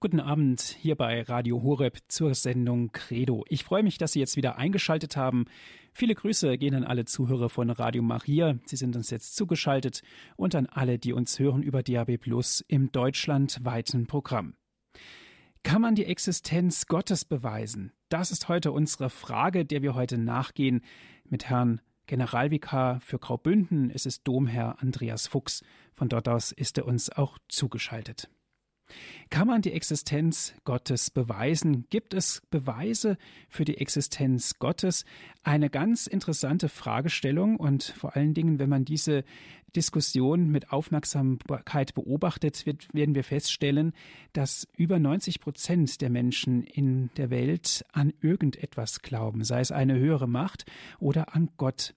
Guten Abend hier bei Radio Horeb zur Sendung Credo. Ich freue mich, dass Sie jetzt wieder eingeschaltet haben. Viele Grüße gehen an alle Zuhörer von Radio Maria. Sie sind uns jetzt zugeschaltet und an alle, die uns hören über DAB Plus im deutschlandweiten Programm. Kann man die Existenz Gottes beweisen? Das ist heute unsere Frage, der wir heute nachgehen mit Herrn Generalvikar für Graubünden. Es ist Domherr Andreas Fuchs. Von dort aus ist er uns auch zugeschaltet. Kann man die Existenz Gottes beweisen? Gibt es Beweise für die Existenz Gottes? Eine ganz interessante Fragestellung und vor allen Dingen, wenn man diese Diskussion mit Aufmerksamkeit beobachtet, wird, werden wir feststellen, dass über 90 Prozent der Menschen in der Welt an irgendetwas glauben, sei es eine höhere Macht oder an Gott.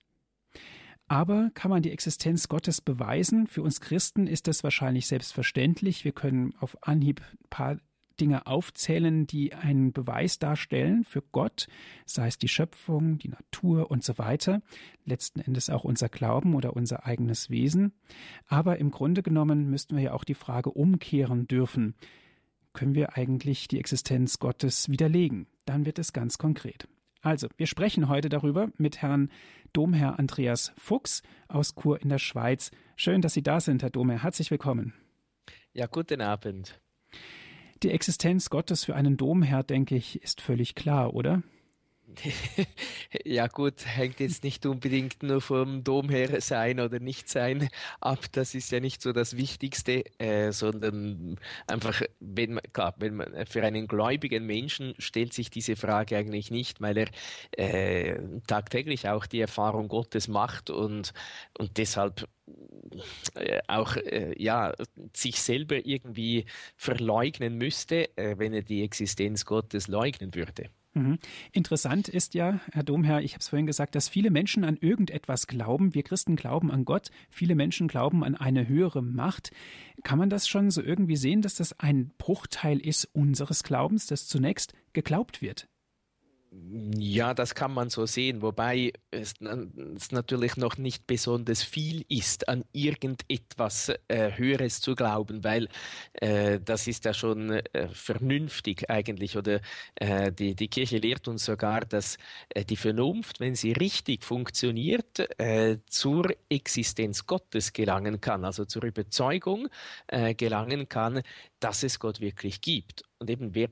Aber kann man die Existenz Gottes beweisen? Für uns Christen ist das wahrscheinlich selbstverständlich. Wir können auf Anhieb ein paar Dinge aufzählen, die einen Beweis darstellen für Gott, sei es die Schöpfung, die Natur und so weiter, letzten Endes auch unser Glauben oder unser eigenes Wesen. Aber im Grunde genommen müssten wir ja auch die Frage umkehren dürfen. Können wir eigentlich die Existenz Gottes widerlegen? Dann wird es ganz konkret. Also, wir sprechen heute darüber mit Herrn Domherr Andreas Fuchs aus Chur in der Schweiz. Schön, dass Sie da sind, Herr Domherr. Herzlich willkommen. Ja, guten Abend. Die Existenz Gottes für einen Domherr, denke ich, ist völlig klar, oder? ja gut, hängt jetzt nicht unbedingt nur vom Domherr sein oder nicht sein ab. Das ist ja nicht so das Wichtigste, äh, sondern einfach, wenn man, klar, wenn man für einen gläubigen Menschen stellt sich diese Frage eigentlich nicht, weil er äh, tagtäglich auch die Erfahrung Gottes macht und und deshalb äh, auch äh, ja sich selber irgendwie verleugnen müsste, äh, wenn er die Existenz Gottes leugnen würde. Mhm. Interessant ist ja, Herr Domherr, ich habe es vorhin gesagt, dass viele Menschen an irgendetwas glauben. Wir Christen glauben an Gott, viele Menschen glauben an eine höhere Macht. Kann man das schon so irgendwie sehen, dass das ein Bruchteil ist unseres Glaubens, dass zunächst geglaubt wird? Ja, das kann man so sehen, wobei es, es natürlich noch nicht besonders viel ist, an irgendetwas äh, Höheres zu glauben, weil äh, das ist ja schon äh, vernünftig eigentlich. Oder äh, die, die Kirche lehrt uns sogar, dass äh, die Vernunft, wenn sie richtig funktioniert, äh, zur Existenz Gottes gelangen kann, also zur Überzeugung gelangen kann, dass es Gott wirklich gibt. Und eben wer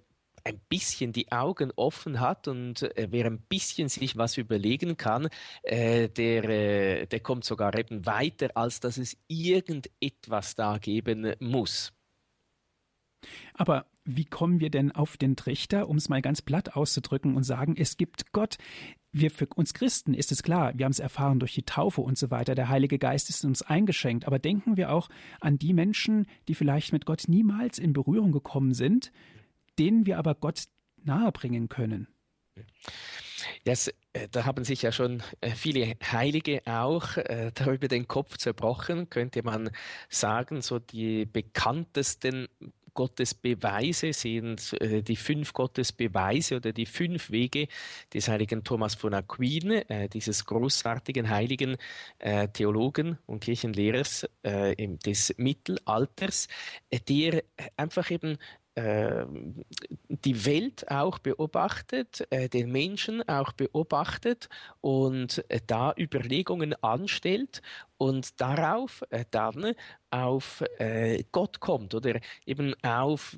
ein bisschen die Augen offen hat und äh, wer ein bisschen sich was überlegen kann, äh, der, äh, der kommt sogar eben weiter, als dass es irgendetwas da geben muss. Aber wie kommen wir denn auf den Trichter, um es mal ganz platt auszudrücken und sagen, es gibt Gott? Wir für uns Christen ist es klar, wir haben es erfahren durch die Taufe und so weiter, der Heilige Geist ist uns eingeschenkt, aber denken wir auch an die Menschen, die vielleicht mit Gott niemals in Berührung gekommen sind, denen wir aber Gott nahebringen können. Das, äh, da haben sich ja schon äh, viele Heilige auch äh, darüber den Kopf zerbrochen, könnte man sagen. So die bekanntesten Gottesbeweise sind die fünf Gottesbeweise oder die fünf Wege des heiligen Thomas von Aquin, dieses großartigen heiligen Theologen und Kirchenlehrers des Mittelalters, der einfach eben die Welt auch beobachtet, äh, den Menschen auch beobachtet und äh, da Überlegungen anstellt und darauf äh, dann auf Gott kommt oder eben auf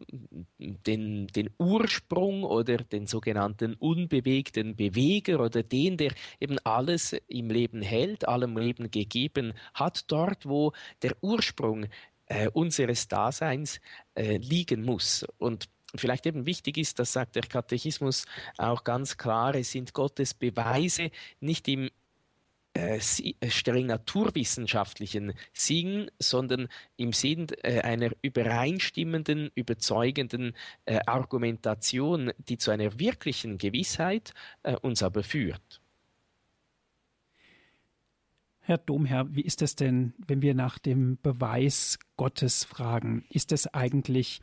den, den Ursprung oder den sogenannten unbewegten Beweger oder den, der eben alles im Leben hält, allem Leben gegeben hat, dort, wo der Ursprung äh, unseres Daseins äh, liegen muss. Und vielleicht eben wichtig ist, das sagt der Katechismus auch ganz klar, es sind Gottes Beweise nicht im äh, äh streng naturwissenschaftlichen Sinn, sondern im Sinn äh, einer übereinstimmenden, überzeugenden äh, Argumentation, die zu einer wirklichen Gewissheit äh, uns aber führt. Herr Domherr, wie ist es denn, wenn wir nach dem Beweis Gottes fragen? Ist es eigentlich,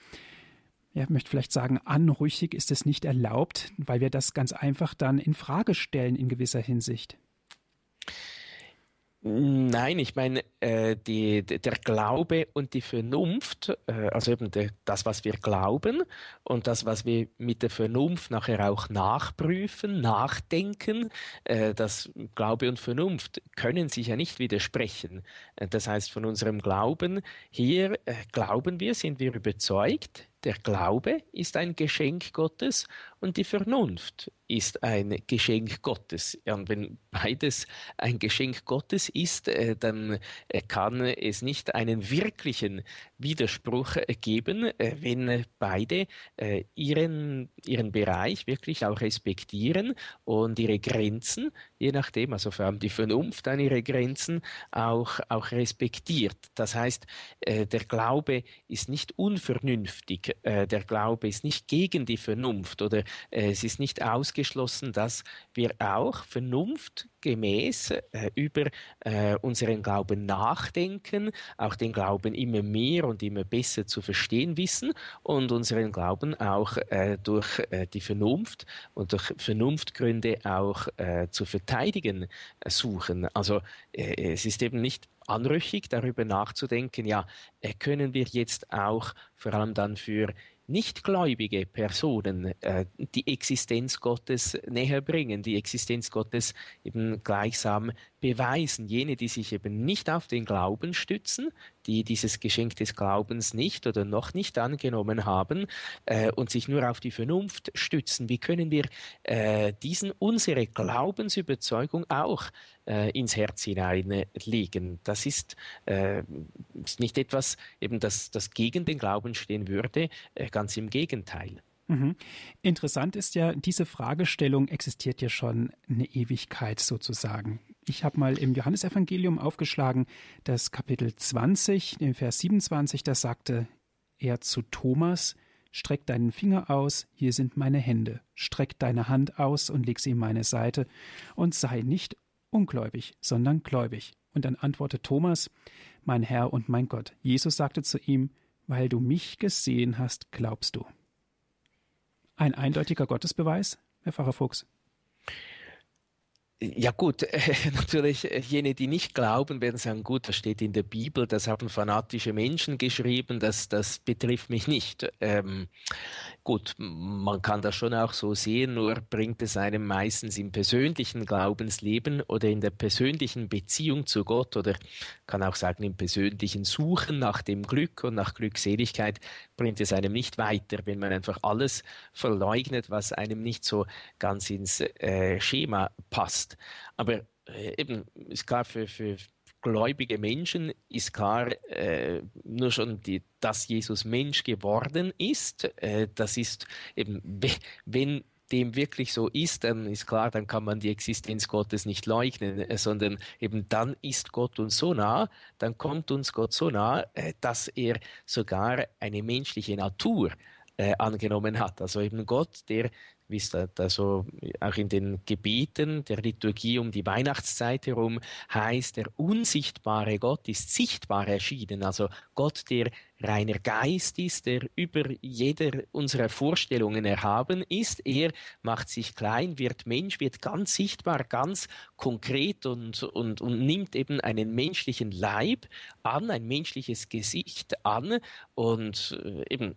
ja, ich möchte vielleicht sagen, anrüchig, ist es nicht erlaubt, weil wir das ganz einfach dann in Frage stellen in gewisser Hinsicht? Nein, ich meine, äh, die, der Glaube und die Vernunft, äh, also eben der, das, was wir glauben und das, was wir mit der Vernunft nachher auch nachprüfen, nachdenken, äh, das Glaube und Vernunft können sich ja nicht widersprechen. Äh, das heißt, von unserem Glauben hier äh, glauben wir, sind wir überzeugt, der Glaube ist ein Geschenk Gottes und die Vernunft ist ein Geschenk Gottes. Und wenn beides ein Geschenk Gottes ist, äh, dann äh, kann es nicht einen wirklichen Widerspruch äh, geben, wenn beide ihren, ihren Bereich wirklich auch respektieren und ihre Grenzen, je nachdem, also vor allem die Vernunft an ihre Grenzen auch, auch respektiert. Das heißt, der Glaube ist nicht unvernünftig, der Glaube ist nicht gegen die Vernunft oder es ist nicht ausgeschlossen, dass wir auch vernunftgemäß äh, über äh, unseren Glauben nachdenken, auch den Glauben immer mehr und immer besser zu verstehen wissen und unseren Glauben auch äh, durch äh, die Vernunft und durch Vernunftgründe auch äh, zu verteidigen äh, suchen. Also es ist eben nicht anrüchig, darüber nachzudenken, ja, können wir jetzt auch vor allem dann für nichtgläubige Personen äh, die Existenz Gottes näher bringen, die Existenz Gottes eben gleichsam beweisen. Jene, die sich eben nicht auf den Glauben stützen, die dieses Geschenk des Glaubens nicht oder noch nicht angenommen haben äh, und sich nur auf die Vernunft stützen. Wie können wir äh, diesen unsere Glaubensüberzeugung auch äh, ins Herz hineinlegen? Das ist, äh, ist nicht etwas, eben das, das gegen den Glauben stehen würde, äh, ganz im Gegenteil. Mhm. Interessant ist ja, diese Fragestellung existiert ja schon eine Ewigkeit sozusagen. Ich habe mal im Johannesevangelium aufgeschlagen, das Kapitel 20, den Vers 27, da sagte er zu Thomas, Streck deinen Finger aus, hier sind meine Hände. Streck deine Hand aus und leg sie in meine Seite und sei nicht ungläubig, sondern gläubig. Und dann antwortete Thomas, mein Herr und mein Gott. Jesus sagte zu ihm, weil du mich gesehen hast, glaubst du. Ein eindeutiger Gottesbeweis, Herr Pfarrer Fuchs? Ja gut, natürlich äh, jene, die nicht glauben, werden sagen, gut, das steht in der Bibel, das haben fanatische Menschen geschrieben, das, das betrifft mich nicht. Ähm, gut, man kann das schon auch so sehen, nur bringt es einem meistens im persönlichen Glaubensleben oder in der persönlichen Beziehung zu Gott oder kann auch sagen im persönlichen Suchen nach dem Glück und nach Glückseligkeit bringt es einem nicht weiter, wenn man einfach alles verleugnet, was einem nicht so ganz ins äh, Schema passt. Aber äh, eben ist klar für, für gläubige Menschen ist klar, äh, nur schon die, dass Jesus Mensch geworden ist, äh, das ist eben, wenn dem wirklich so ist, dann ist klar, dann kann man die Existenz Gottes nicht leugnen, äh, sondern eben dann ist Gott uns so nah, dann kommt uns Gott so nah, äh, dass er sogar eine menschliche Natur angenommen hat. Also eben Gott, der wie es da, da so auch in den Gebeten der Liturgie um die Weihnachtszeit herum heißt, der unsichtbare Gott ist sichtbar erschienen. Also Gott, der reiner Geist ist, der über jeder unserer Vorstellungen erhaben ist. Er macht sich klein, wird Mensch, wird ganz sichtbar, ganz konkret und, und, und nimmt eben einen menschlichen Leib an, ein menschliches Gesicht an. Und äh, eben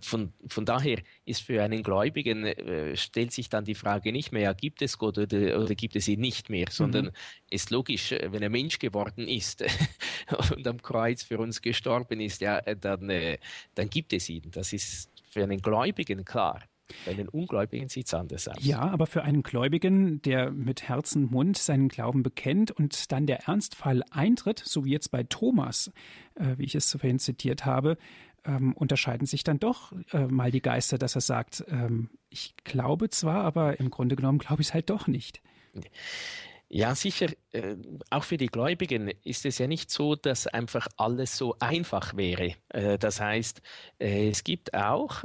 von, von daher ist für einen Gläubigen, äh, stellt sich dann die Frage nicht mehr, ja, gibt es Gott oder, oder gibt es ihn nicht mehr, sondern mhm. ist logisch, wenn er Mensch geworden ist und am Kreuz für uns gestorben ist, ja, äh, dann, äh, dann gibt es ihn. Das ist für einen Gläubigen klar. Bei den Ungläubigen sieht es anders aus. Ja, aber für einen Gläubigen, der mit Herz und Mund seinen Glauben bekennt und dann der Ernstfall eintritt, so wie jetzt bei Thomas, äh, wie ich es vorhin zitiert habe, ähm, unterscheiden sich dann doch äh, mal die Geister, dass er sagt, ähm, ich glaube zwar, aber im Grunde genommen glaube ich es halt doch nicht. Ja, sicher. Äh, auch für die Gläubigen ist es ja nicht so, dass einfach alles so einfach wäre. Äh, das heißt, äh, es gibt auch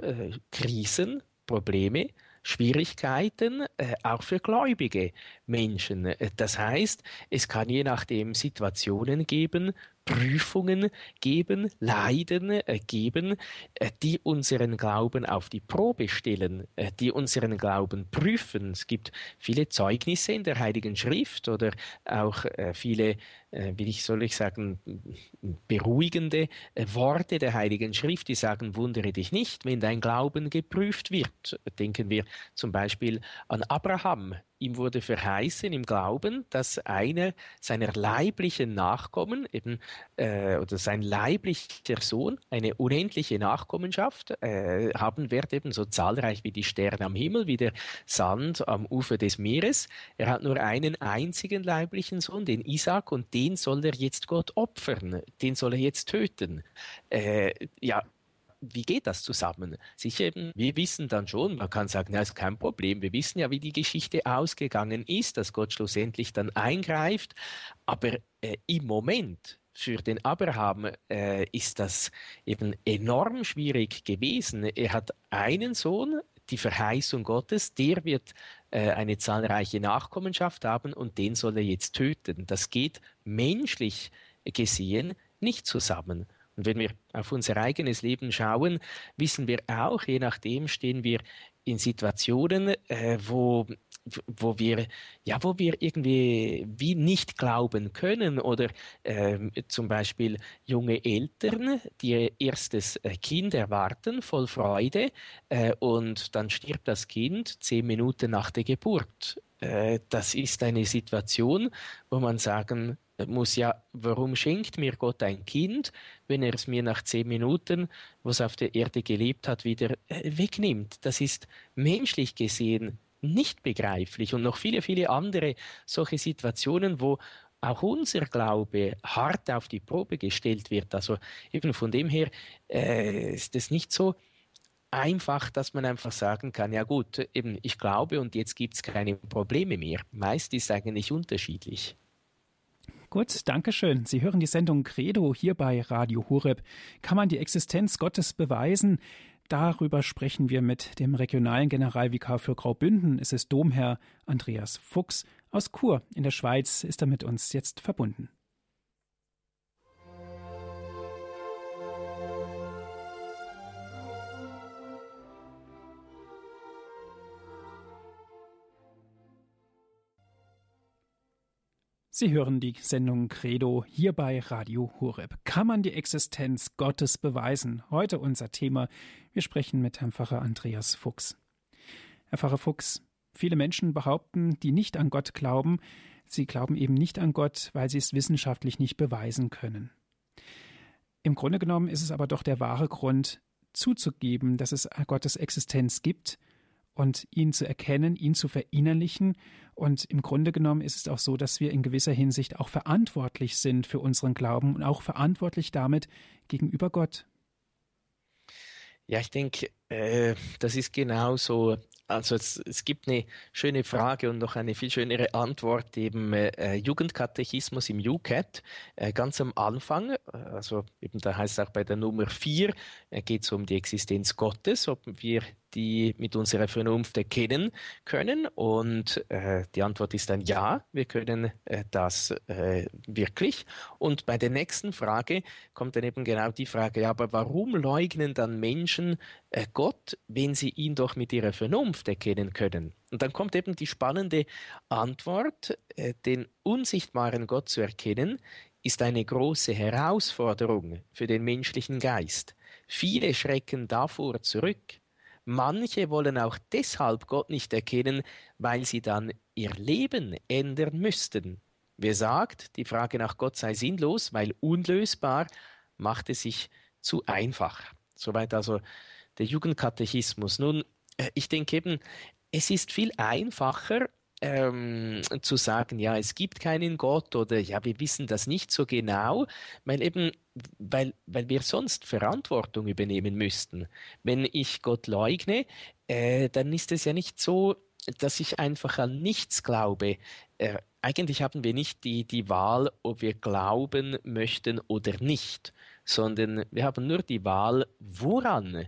Krisen, Probleme, Schwierigkeiten, auch für gläubige Menschen. Das heißt, es kann je nachdem Situationen geben, Prüfungen geben, Leiden äh, geben, äh, die unseren Glauben auf die Probe stellen, äh, die unseren Glauben prüfen. Es gibt viele Zeugnisse in der Heiligen Schrift oder auch viele wie ich soll ich sagen, beruhigende Worte der Heiligen Schrift, die sagen, wundere dich nicht, wenn dein Glauben geprüft wird. Denken wir zum Beispiel an Abraham. Ihm wurde verheißen im Glauben, dass einer seiner leiblichen Nachkommen, eben, äh, oder sein leiblicher Sohn, eine unendliche Nachkommenschaft äh, haben wird, eben so zahlreich wie die Sterne am Himmel, wie der Sand am Ufer des Meeres. Er hat nur einen einzigen leiblichen Sohn, den Isaac, und den soll er jetzt Gott opfern, den soll er jetzt töten. Äh, ja, wie geht das zusammen? Sicher eben, wir wissen dann schon, man kann sagen, ja, ist kein Problem. Wir wissen ja, wie die Geschichte ausgegangen ist, dass Gott schlussendlich dann eingreift. Aber äh, im Moment für den Abraham äh, ist das eben enorm schwierig gewesen. Er hat einen Sohn, die Verheißung Gottes, der wird äh, eine zahlreiche Nachkommenschaft haben und den soll er jetzt töten. Das geht menschlich gesehen nicht zusammen. Und wenn wir auf unser eigenes Leben schauen, wissen wir auch, je nachdem stehen wir in Situationen, äh, wo wo wir, ja, wo wir irgendwie wie nicht glauben können oder ähm, zum Beispiel junge Eltern, die ihr erstes äh, Kind erwarten, voll Freude, äh, und dann stirbt das Kind zehn Minuten nach der Geburt. Äh, das ist eine Situation, wo man sagen muss ja, warum schenkt mir Gott ein Kind, wenn er es mir nach zehn Minuten, wo es auf der Erde gelebt hat, wieder äh, wegnimmt? Das ist menschlich gesehen nicht begreiflich und noch viele, viele andere solche Situationen, wo auch unser Glaube hart auf die Probe gestellt wird. Also eben von dem her äh, ist es nicht so einfach, dass man einfach sagen kann, ja gut, eben ich glaube und jetzt gibt es keine Probleme mehr. Meist ist es eigentlich unterschiedlich. Gut, danke schön. Sie hören die Sendung Credo hier bei Radio Horeb. Kann man die Existenz Gottes beweisen? Darüber sprechen wir mit dem regionalen Generalvikar für Graubünden. Es ist Domherr Andreas Fuchs aus Chur in der Schweiz, ist er mit uns jetzt verbunden. Sie hören die Sendung Credo hier bei Radio Horeb. Kann man die Existenz Gottes beweisen? Heute unser Thema. Wir sprechen mit Herrn Pfarrer Andreas Fuchs. Herr Pfarrer Fuchs, viele Menschen behaupten, die nicht an Gott glauben, sie glauben eben nicht an Gott, weil sie es wissenschaftlich nicht beweisen können. Im Grunde genommen ist es aber doch der wahre Grund, zuzugeben, dass es Gottes Existenz gibt und ihn zu erkennen, ihn zu verinnerlichen. Und im Grunde genommen ist es auch so, dass wir in gewisser Hinsicht auch verantwortlich sind für unseren Glauben und auch verantwortlich damit gegenüber Gott. Ja, ich denke, äh, das ist genau so also es, es, gibt eine schöne Frage und noch eine viel schönere Antwort im äh, Jugendkatechismus im UCAT äh, ganz am Anfang. Äh, also eben da heißt es auch bei der Nummer 4 äh, geht es um die Existenz Gottes, ob wir die mit unserer Vernunft erkennen können. Und äh, die Antwort ist dann ja, wir können äh, das äh, wirklich. Und bei der nächsten Frage kommt dann eben genau die Frage, ja, aber warum leugnen dann Menschen äh, Gott, wenn sie ihn doch mit ihrer Vernunft erkennen können? Und dann kommt eben die spannende Antwort, äh, den unsichtbaren Gott zu erkennen, ist eine große Herausforderung für den menschlichen Geist. Viele schrecken davor zurück. Manche wollen auch deshalb Gott nicht erkennen, weil sie dann ihr Leben ändern müssten. Wer sagt, die Frage nach Gott sei sinnlos, weil unlösbar, macht es sich zu einfach. Soweit also der Jugendkatechismus. Nun, äh, ich denke eben, es ist viel einfacher, ähm, zu sagen, ja, es gibt keinen Gott oder ja, wir wissen das nicht so genau, weil eben, weil, weil wir sonst Verantwortung übernehmen müssten. Wenn ich Gott leugne, äh, dann ist es ja nicht so, dass ich einfach an nichts glaube. Äh, eigentlich haben wir nicht die, die Wahl, ob wir glauben möchten oder nicht, sondern wir haben nur die Wahl, woran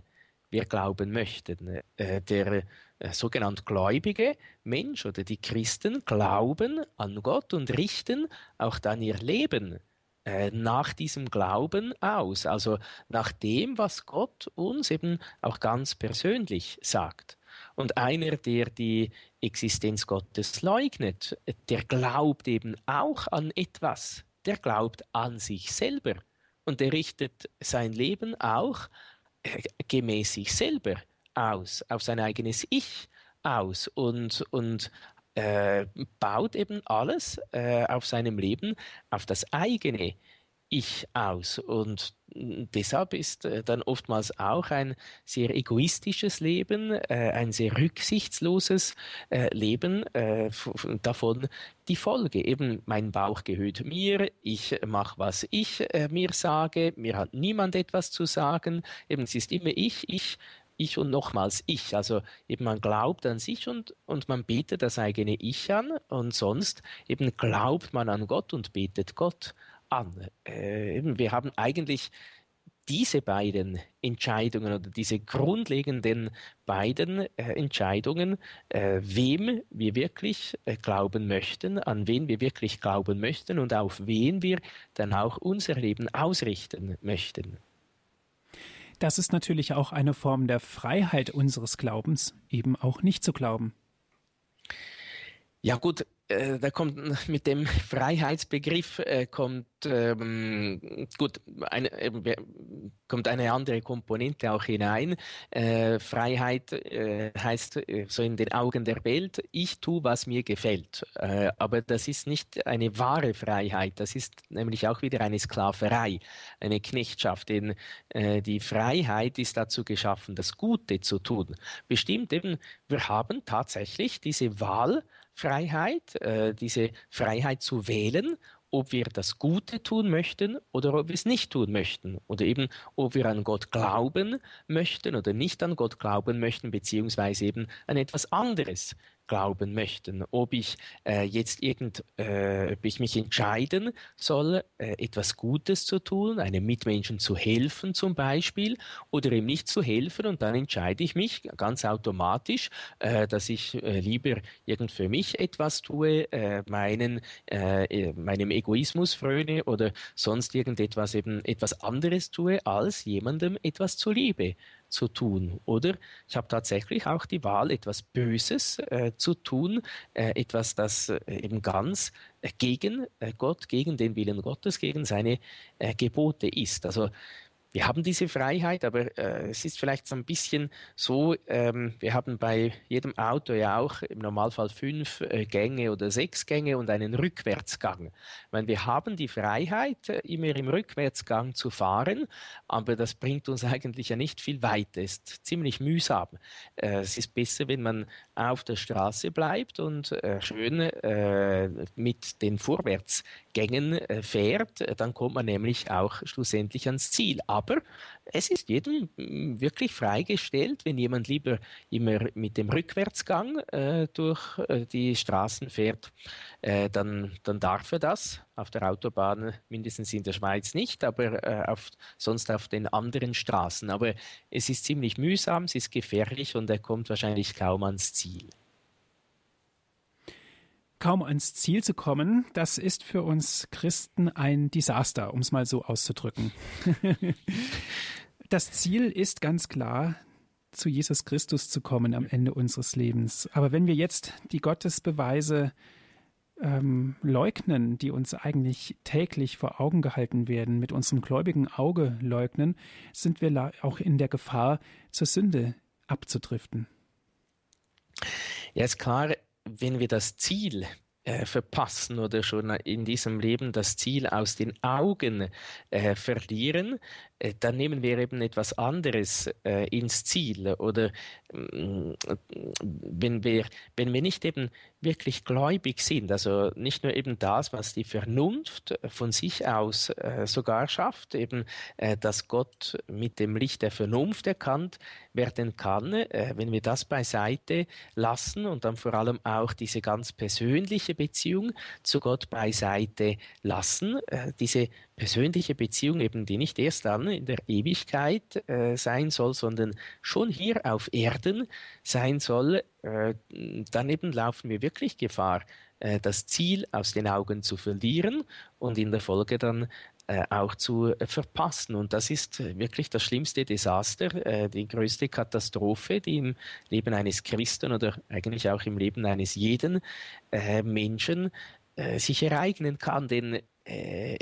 wir glauben möchten. Äh, der äh, sogenannt gläubige Mensch oder die Christen glauben an Gott und richten auch dann ihr Leben äh, nach diesem Glauben aus, also nach dem, was Gott uns eben auch ganz persönlich sagt. Und einer, der die Existenz Gottes leugnet, der glaubt eben auch an etwas, der glaubt an sich selber und der richtet sein Leben auch gemäß sich selber aus, auf sein eigenes Ich aus und, und äh, baut eben alles äh, auf seinem Leben auf das eigene Ich aus. Und deshalb ist äh, dann oftmals auch ein sehr egoistisches Leben, äh, ein sehr rücksichtsloses äh, Leben davon die Folge. Eben mein Bauch gehört mir, ich mache, was ich mir sage, mir hat niemand etwas zu sagen. Eben es ist immer ich, ich ich und nochmals ich. Also eben man glaubt an sich und, und man betet das eigene Ich an und sonst eben glaubt man an Gott und betet Gott an. Äh, wir haben eigentlich diese beiden Entscheidungen oder diese grundlegenden beiden äh, Entscheidungen, äh, wem wir wirklich äh, glauben möchten, an wen wir wirklich glauben möchten und auf wen wir dann auch unser Leben ausrichten möchten. Das ist natürlich auch eine Form der Freiheit unseres Glaubens, eben auch nicht zu glauben. Ja gut, äh, da kommt mit dem Freiheitsbegriff äh, kommt ähm, gut eine, äh, kommt eine andere Komponente auch hinein. Äh, Freiheit äh, heißt äh, so in den Augen der Welt, ich tue, was mir gefällt. aber das ist nicht eine wahre Freiheit. Das ist nämlich auch wieder eine Sklaverei, eine Knechtschaft. Denn die Freiheit ist dazu geschaffen, das Gute zu tun. Bestimmt eben, wir haben tatsächlich diese Wahl Freiheit, äh, diese Freiheit zu wählen, ob wir das Gute tun möchten oder ob wir es nicht tun möchten. Oder eben, ob wir an Gott glauben möchten oder nicht an Gott glauben möchten, beziehungsweise eben an etwas anderes glauben möchten, ob ich äh, jetzt irgend, äh, ob ich mich entscheiden soll, äh, etwas Gutes zu tun, einem Mitmenschen zu helfen zum Beispiel, oder ihm nicht zu helfen und dann entscheide ich mich ganz automatisch, äh, dass ich äh, lieber irgend für mich etwas tue, äh, meinen, meinem Egoismus fröne oder sonst irgendetwas eben etwas anderes tue, als jemandem etwas zuliebe zu tun. Oder ich habe tatsächlich auch die Wahl, etwas Böses äh, zu tun, äh, etwas, das äh, eben ganz äh, gegen äh, Gott, gegen den Willen Gottes, gegen seine äh, Gebote ist. Also wir haben diese Freiheit, aber äh, es ist vielleicht so ein bisschen so, ähm, wir haben bei jedem Auto ja auch im Normalfall fünf äh, Gänge oder sechs Gänge und einen Rückwärtsgang. Meine, wir haben die Freiheit, äh, immer im Rückwärtsgang zu fahren, aber das bringt uns eigentlich ja nicht viel weiter. Es ist ziemlich mühsam. Äh, es ist besser, wenn man auf der Straße bleibt und äh, schön äh, mit den Vorwärtsgängen fährt. Dann kommt man nämlich auch schlussendlich ans Ziel. Aber aber es ist jedem mm, wirklich freigestellt, wenn jemand lieber immer mit dem Rückwärtsgang äh, durch äh, die Straßen fährt, äh, dann, dann darf er das. Auf der Autobahn, mindestens in der Schweiz nicht, aber äh, auf, sonst auf den anderen Straßen. Aber es ist ziemlich mühsam, es ist gefährlich und er kommt wahrscheinlich kaum ans Ziel kaum ans Ziel zu kommen, das ist für uns Christen ein Desaster, um es mal so auszudrücken. das Ziel ist ganz klar, zu Jesus Christus zu kommen am Ende unseres Lebens. Aber wenn wir jetzt die Gottesbeweise ähm, leugnen, die uns eigentlich täglich vor Augen gehalten werden, mit unserem gläubigen Auge leugnen, sind wir auch in der Gefahr, zur Sünde abzudriften. Ja, ist klar, wenn wir das Ziel äh, verpassen oder schon in diesem Leben das Ziel aus den Augen äh, verlieren, dann nehmen wir eben etwas anderes äh, ins Ziel. Oder mm, wenn wir, wenn wir nicht eben wirklich gläubig sind, also nicht nur eben das, was die Vernunft von sich aus äh, sogar schafft, eben, äh, dass Gott mit dem Licht der Vernunft erkannt werden kann, äh, wenn wir das beiseite lassen und dann vor allem auch diese ganz persönliche Beziehung zu Gott beiseite lassen, äh, diese persönliche Beziehung eben, die nicht erst dann in der Ewigkeit äh, sein soll, sondern schon hier auf Erden sein soll, äh, dann eben laufen wir wirklich Gefahr, äh, das Ziel aus den Augen zu verlieren und in der Folge dann äh, auch zu äh, verpassen. Und das ist wirklich das schlimmste Desaster, äh, die größte Katastrophe, die im Leben eines Christen oder eigentlich auch im Leben eines jeden Menschen sich ereignen kann. Denn äh,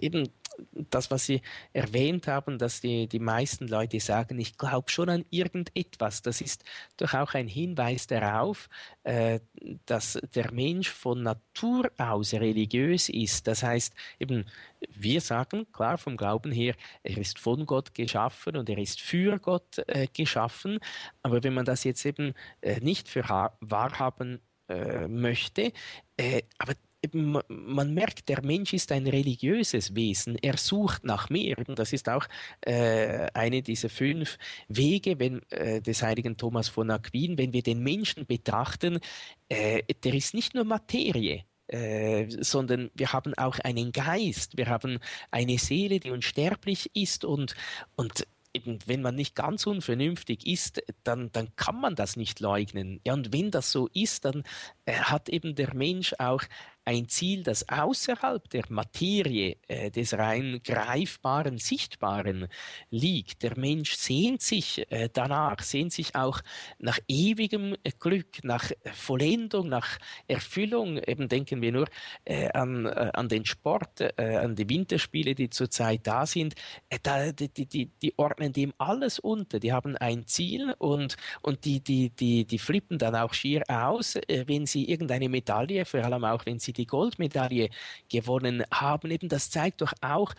das, was Sie erwähnt haben, dass die, die meisten Leute sagen, ich glaube schon an irgendetwas, das ist doch auch ein Hinweis darauf, äh, dass der Mensch von Natur aus religiös ist. Das heißt, eben, wir sagen klar vom Glauben her, er ist von Gott geschaffen und er ist für Gott äh, geschaffen. Aber wenn man das jetzt eben äh, nicht für wahrhaben äh, möchte, äh, aber man merkt, der Mensch ist ein religiöses Wesen. Er sucht nach mehr. Das ist auch äh, eine dieser fünf Wege wenn, äh, des heiligen Thomas von Aquin. Wenn wir den Menschen betrachten, äh, der ist nicht nur Materie. Äh, sondern wir haben auch einen Geist, wir haben eine Seele, die unsterblich ist und, und eben, wenn man nicht ganz unvernünftig ist, dann, dann kann man das nicht leugnen. Ja, und wenn das so ist, dann äh, hat eben der Mensch auch ein Ziel, das außerhalb der Materie, äh, des rein greifbaren, sichtbaren liegt. Der Mensch sehnt sich äh, danach, sehnt sich auch nach ewigem äh, Glück, nach Vollendung, nach Erfüllung. Eben denken wir nur äh, an, äh, an den Sport, äh, an die Winterspiele, die zurzeit da sind. Da, die, die, die ordnen dem alles unter. Die haben ein Ziel und, und die, die, die, die flippen dann auch schier aus, wenn sie irgendeine Medaille, vor allem auch wenn sie die Goldmedaille gewonnen haben. Eben das zeigt doch auch,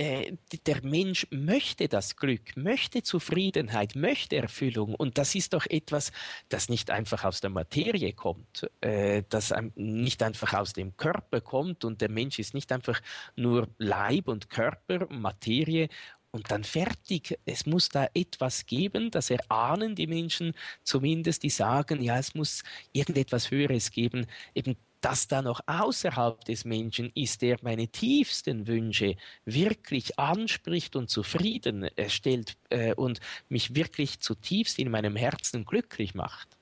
äh, der Mensch möchte das Glück, möchte Zufriedenheit, möchte Erfüllung. Und das ist doch etwas, das nicht einfach aus der Materie kommt, äh, das nicht einfach aus dem Körper kommt. Und der Mensch ist nicht einfach nur Leib und Körper, Materie und dann fertig. Es muss da etwas geben, das erahnen die Menschen zumindest, die sagen, ja, es muss irgendetwas Höheres geben. Eben das da noch außerhalb des Menschen ist, der meine tiefsten Wünsche wirklich anspricht und zufrieden stellt äh, und mich wirklich zutiefst in meinem Herzen glücklich macht.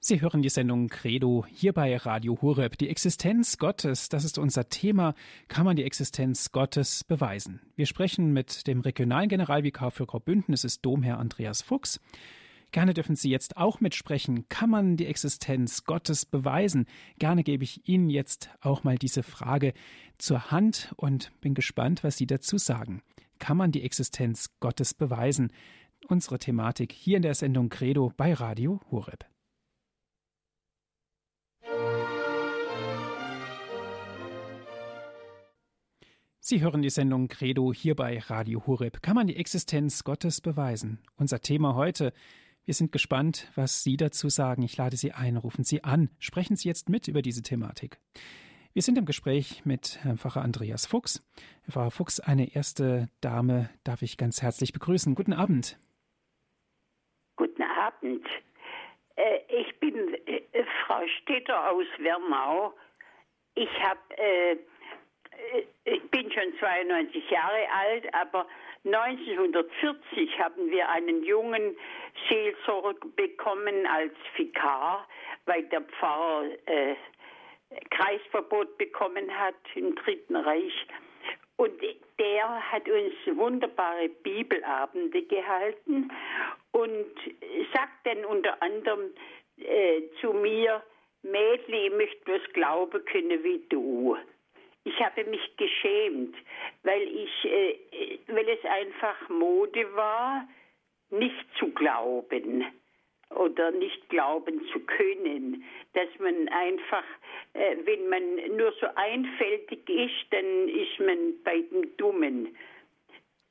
Sie hören die Sendung Credo hier bei Radio Horeb. Die Existenz Gottes, das ist unser Thema. Kann man die Existenz Gottes beweisen? Wir sprechen mit dem regionalen Generalvikar für Graubünden, es ist Domherr Andreas Fuchs. Gerne dürfen Sie jetzt auch mitsprechen. Kann man die Existenz Gottes beweisen? Gerne gebe ich Ihnen jetzt auch mal diese Frage zur Hand und bin gespannt, was Sie dazu sagen. Kann man die Existenz Gottes beweisen? Unsere Thematik hier in der Sendung Credo bei Radio Horeb. Sie hören die Sendung Credo hier bei Radio Horeb. Kann man die Existenz Gottes beweisen? Unser Thema heute wir sind gespannt, was Sie dazu sagen. Ich lade Sie ein, rufen Sie an, sprechen Sie jetzt mit über diese Thematik. Wir sind im Gespräch mit Herrn Pfarrer Andreas Fuchs. Herr Pfarrer Fuchs, eine erste Dame darf ich ganz herzlich begrüßen. Guten Abend. Guten Abend. Äh, ich bin äh, Frau Stetter aus Wernau. Ich habe äh, ich bin schon 92 Jahre alt, aber 1940 haben wir einen jungen Seelsorger bekommen als Vikar, weil der Pfarrer äh, Kreisverbot bekommen hat im Dritten Reich. Und der hat uns wunderbare Bibelabende gehalten und sagt dann unter anderem äh, zu mir, Mädchen, ich möchte bloß glauben können wie du. Ich habe mich geschämt, weil ich, äh, weil es einfach Mode war, nicht zu glauben oder nicht glauben zu können, dass man einfach, äh, wenn man nur so einfältig ist, dann ist man bei den Dummen.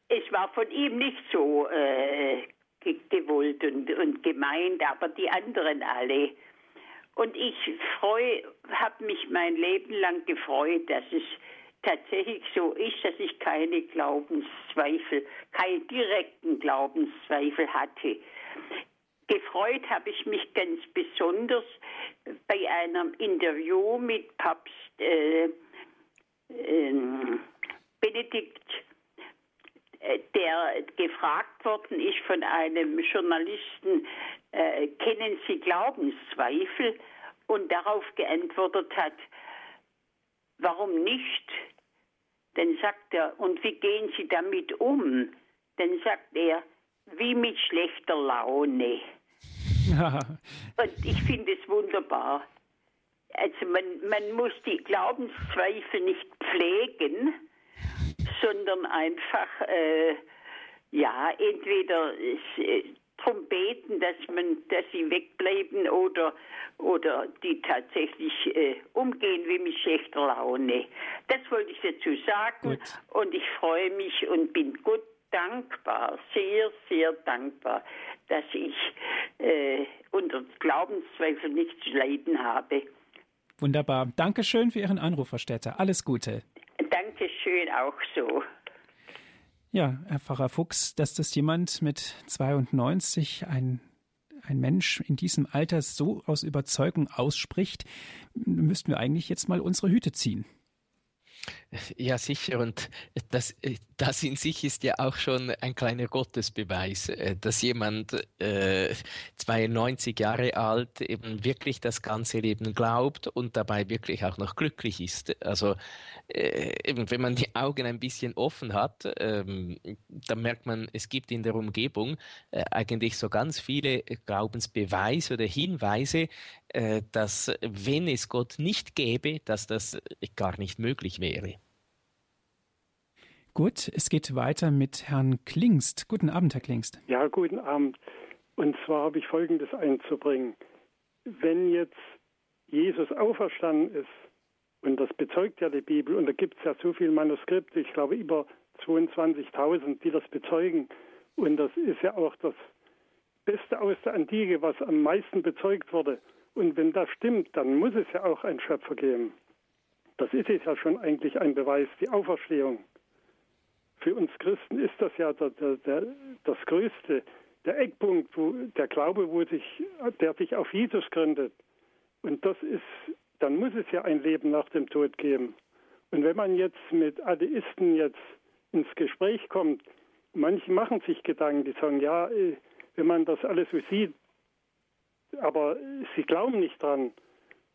Es war von ihm nicht so äh, gewollt und, und gemeint, aber die anderen alle. Und ich freue, habe mich mein Leben lang gefreut, dass es tatsächlich so ist, dass ich keine Glaubenszweifel, keine direkten Glaubenszweifel hatte. Gefreut habe ich mich ganz besonders bei einem Interview mit Papst äh, äh, Benedikt, der gefragt worden ist von einem Journalisten, äh, kennen Sie Glaubenszweifel? Und darauf geantwortet hat, warum nicht? Dann sagt er, und wie gehen Sie damit um? Dann sagt er, wie mit schlechter Laune. und ich finde es wunderbar. Also man, man muss die Glaubenszweifel nicht pflegen, sondern einfach, äh, ja, entweder drum beten, dass man, dass sie wegbleiben oder oder die tatsächlich äh, umgehen wie mit schlechter Laune. Das wollte ich dazu sagen gut. und ich freue mich und bin gut dankbar, sehr, sehr dankbar, dass ich äh, unter Glaubenszweifel nicht zu leiden habe. Wunderbar. Dankeschön für Ihren Anruf, Frau Städter. Alles Gute. Dankeschön auch so. Ja, Herr Pfarrer Fuchs, dass das jemand mit 92, ein, ein Mensch in diesem Alter so aus Überzeugung ausspricht, müssten wir eigentlich jetzt mal unsere Hüte ziehen. Ja, sicher. Und das, das in sich ist ja auch schon ein kleiner Gottesbeweis, äh, dass jemand äh, 92 Jahre alt eben wirklich das ganze Leben glaubt und dabei wirklich auch noch glücklich ist. Also äh, eben, wenn man die Augen ein bisschen offen hat, ähm, dann merkt man, es gibt in der Umgebung äh, eigentlich so ganz viele Glaubensbeweise oder Hinweise, äh, dass wenn es Gott nicht gäbe, dass das gar nicht möglich wäre. Gut, es geht weiter mit Herrn Klingst. Guten Abend, Herr Klingst. Ja, guten Abend. Und zwar habe ich Folgendes einzubringen. Wenn jetzt Jesus auferstanden ist, und das bezeugt ja die Bibel, und da gibt es ja so viele Manuskripte, ich glaube über 22.000, die das bezeugen, und das ist ja auch das Beste aus der Antike, was am meisten bezeugt wurde. Und wenn das stimmt, dann muss es ja auch einen Schöpfer geben. Das ist es ja schon eigentlich ein Beweis, die Auferstehung für uns Christen ist das ja der, der, der, das Größte, der Eckpunkt, wo der Glaube, wo sich, der sich auf Jesus gründet. Und das ist, dann muss es ja ein Leben nach dem Tod geben. Und wenn man jetzt mit Atheisten jetzt ins Gespräch kommt, manche machen sich Gedanken, die sagen, ja, äh, wenn man das alles so sieht, aber sie glauben nicht dran.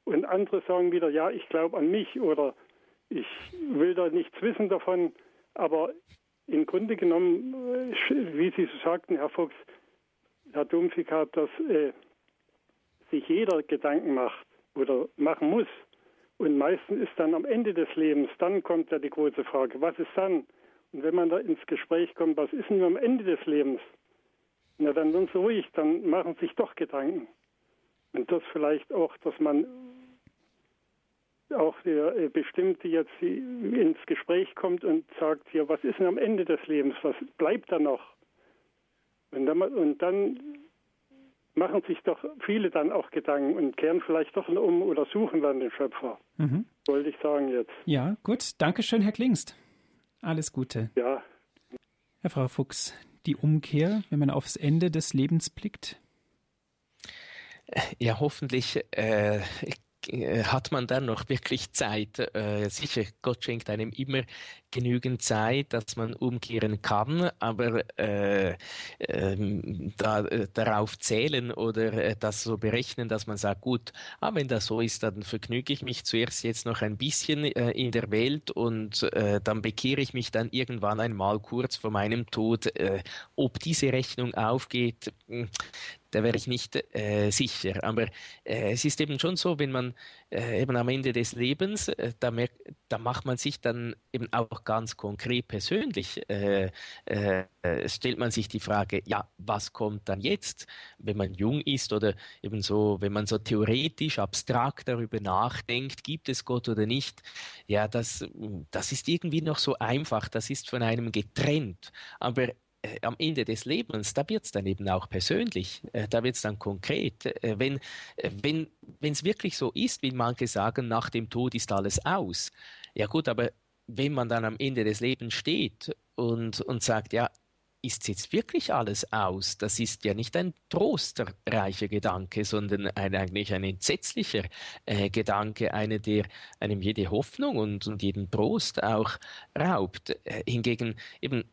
Und andere sagen wieder, ja, ich glaube an mich oder ich will da nichts wissen davon. Aber im Grunde genommen, äh, wie Sie so sagten, Herr Fuchs, Herr Domfika, dass äh, sich jeder Gedanken macht oder machen muss. Und meistens ist dann am Ende des Lebens, dann kommt ja die große Frage, was ist dann? Und wenn man da ins Gespräch kommt, was ist denn am Ende des Lebens? Na, dann sind sie ruhig, dann machen sich doch Gedanken. Und das vielleicht auch, dass man auch der äh, Bestimmte jetzt ins Gespräch kommt und sagt, hier, was ist denn am Ende des Lebens, was bleibt da noch? Und dann, und dann machen sich doch viele dann auch Gedanken und kehren vielleicht doch um oder suchen dann den Schöpfer. Mhm. Wollte ich sagen jetzt. Ja, gut. Dankeschön, Herr Klingst. Alles Gute. Ja. Herr Frau Fuchs, die Umkehr, wenn man aufs Ende des Lebens blickt? Ja, hoffentlich äh, äh, hat man dann noch wirklich Zeit. Äh, sicher, Gott schenkt einem immer genügend Zeit, dass man umkehren kann, aber äh, ähm, da, äh, darauf zählen oder äh, das so berechnen, dass man sagt, gut, ah, wenn das so ist, dann vergnüge ich mich zuerst jetzt noch ein bisschen äh, in der Welt und dann bekehre ich mich dann irgendwann einmal kurz vor meinem Tod. ob diese Rechnung aufgeht, da wäre ich nicht äh, sicher. Aber äh, es ist eben schon so, wenn man äh, eben am Ende des Lebens, äh, da, merkt, da, macht man sich dann eben auch ganz konkret persönlich, äh, äh, stellt man sich die Frage, ja, was kommt dann jetzt, wenn man jung ist oder eben so, wenn man so theoretisch, abstrakt darüber nachdenkt, gibt es Gott oder nicht, ja, das, das ist irgendwie noch so einfach, das ist von einem getrennt. Aber am Ende des Lebens, da wird es dann eben auch persönlich, äh, da wird es dann konkret. Äh, wenn äh, wenn es wirklich so ist, wie manche sagen, nach dem Tod ist alles aus. Ja gut, aber wenn man dann am Ende des Lebens steht und, und sagt, ja, ist jetzt wirklich alles aus? Das ist ja nicht ein trostreicher Gedanke, sondern ein, eigentlich ein entsetzlicher äh, Gedanke, einer, der einem jede Hoffnung und, und jeden Trost auch raubt. Äh, hingegen eben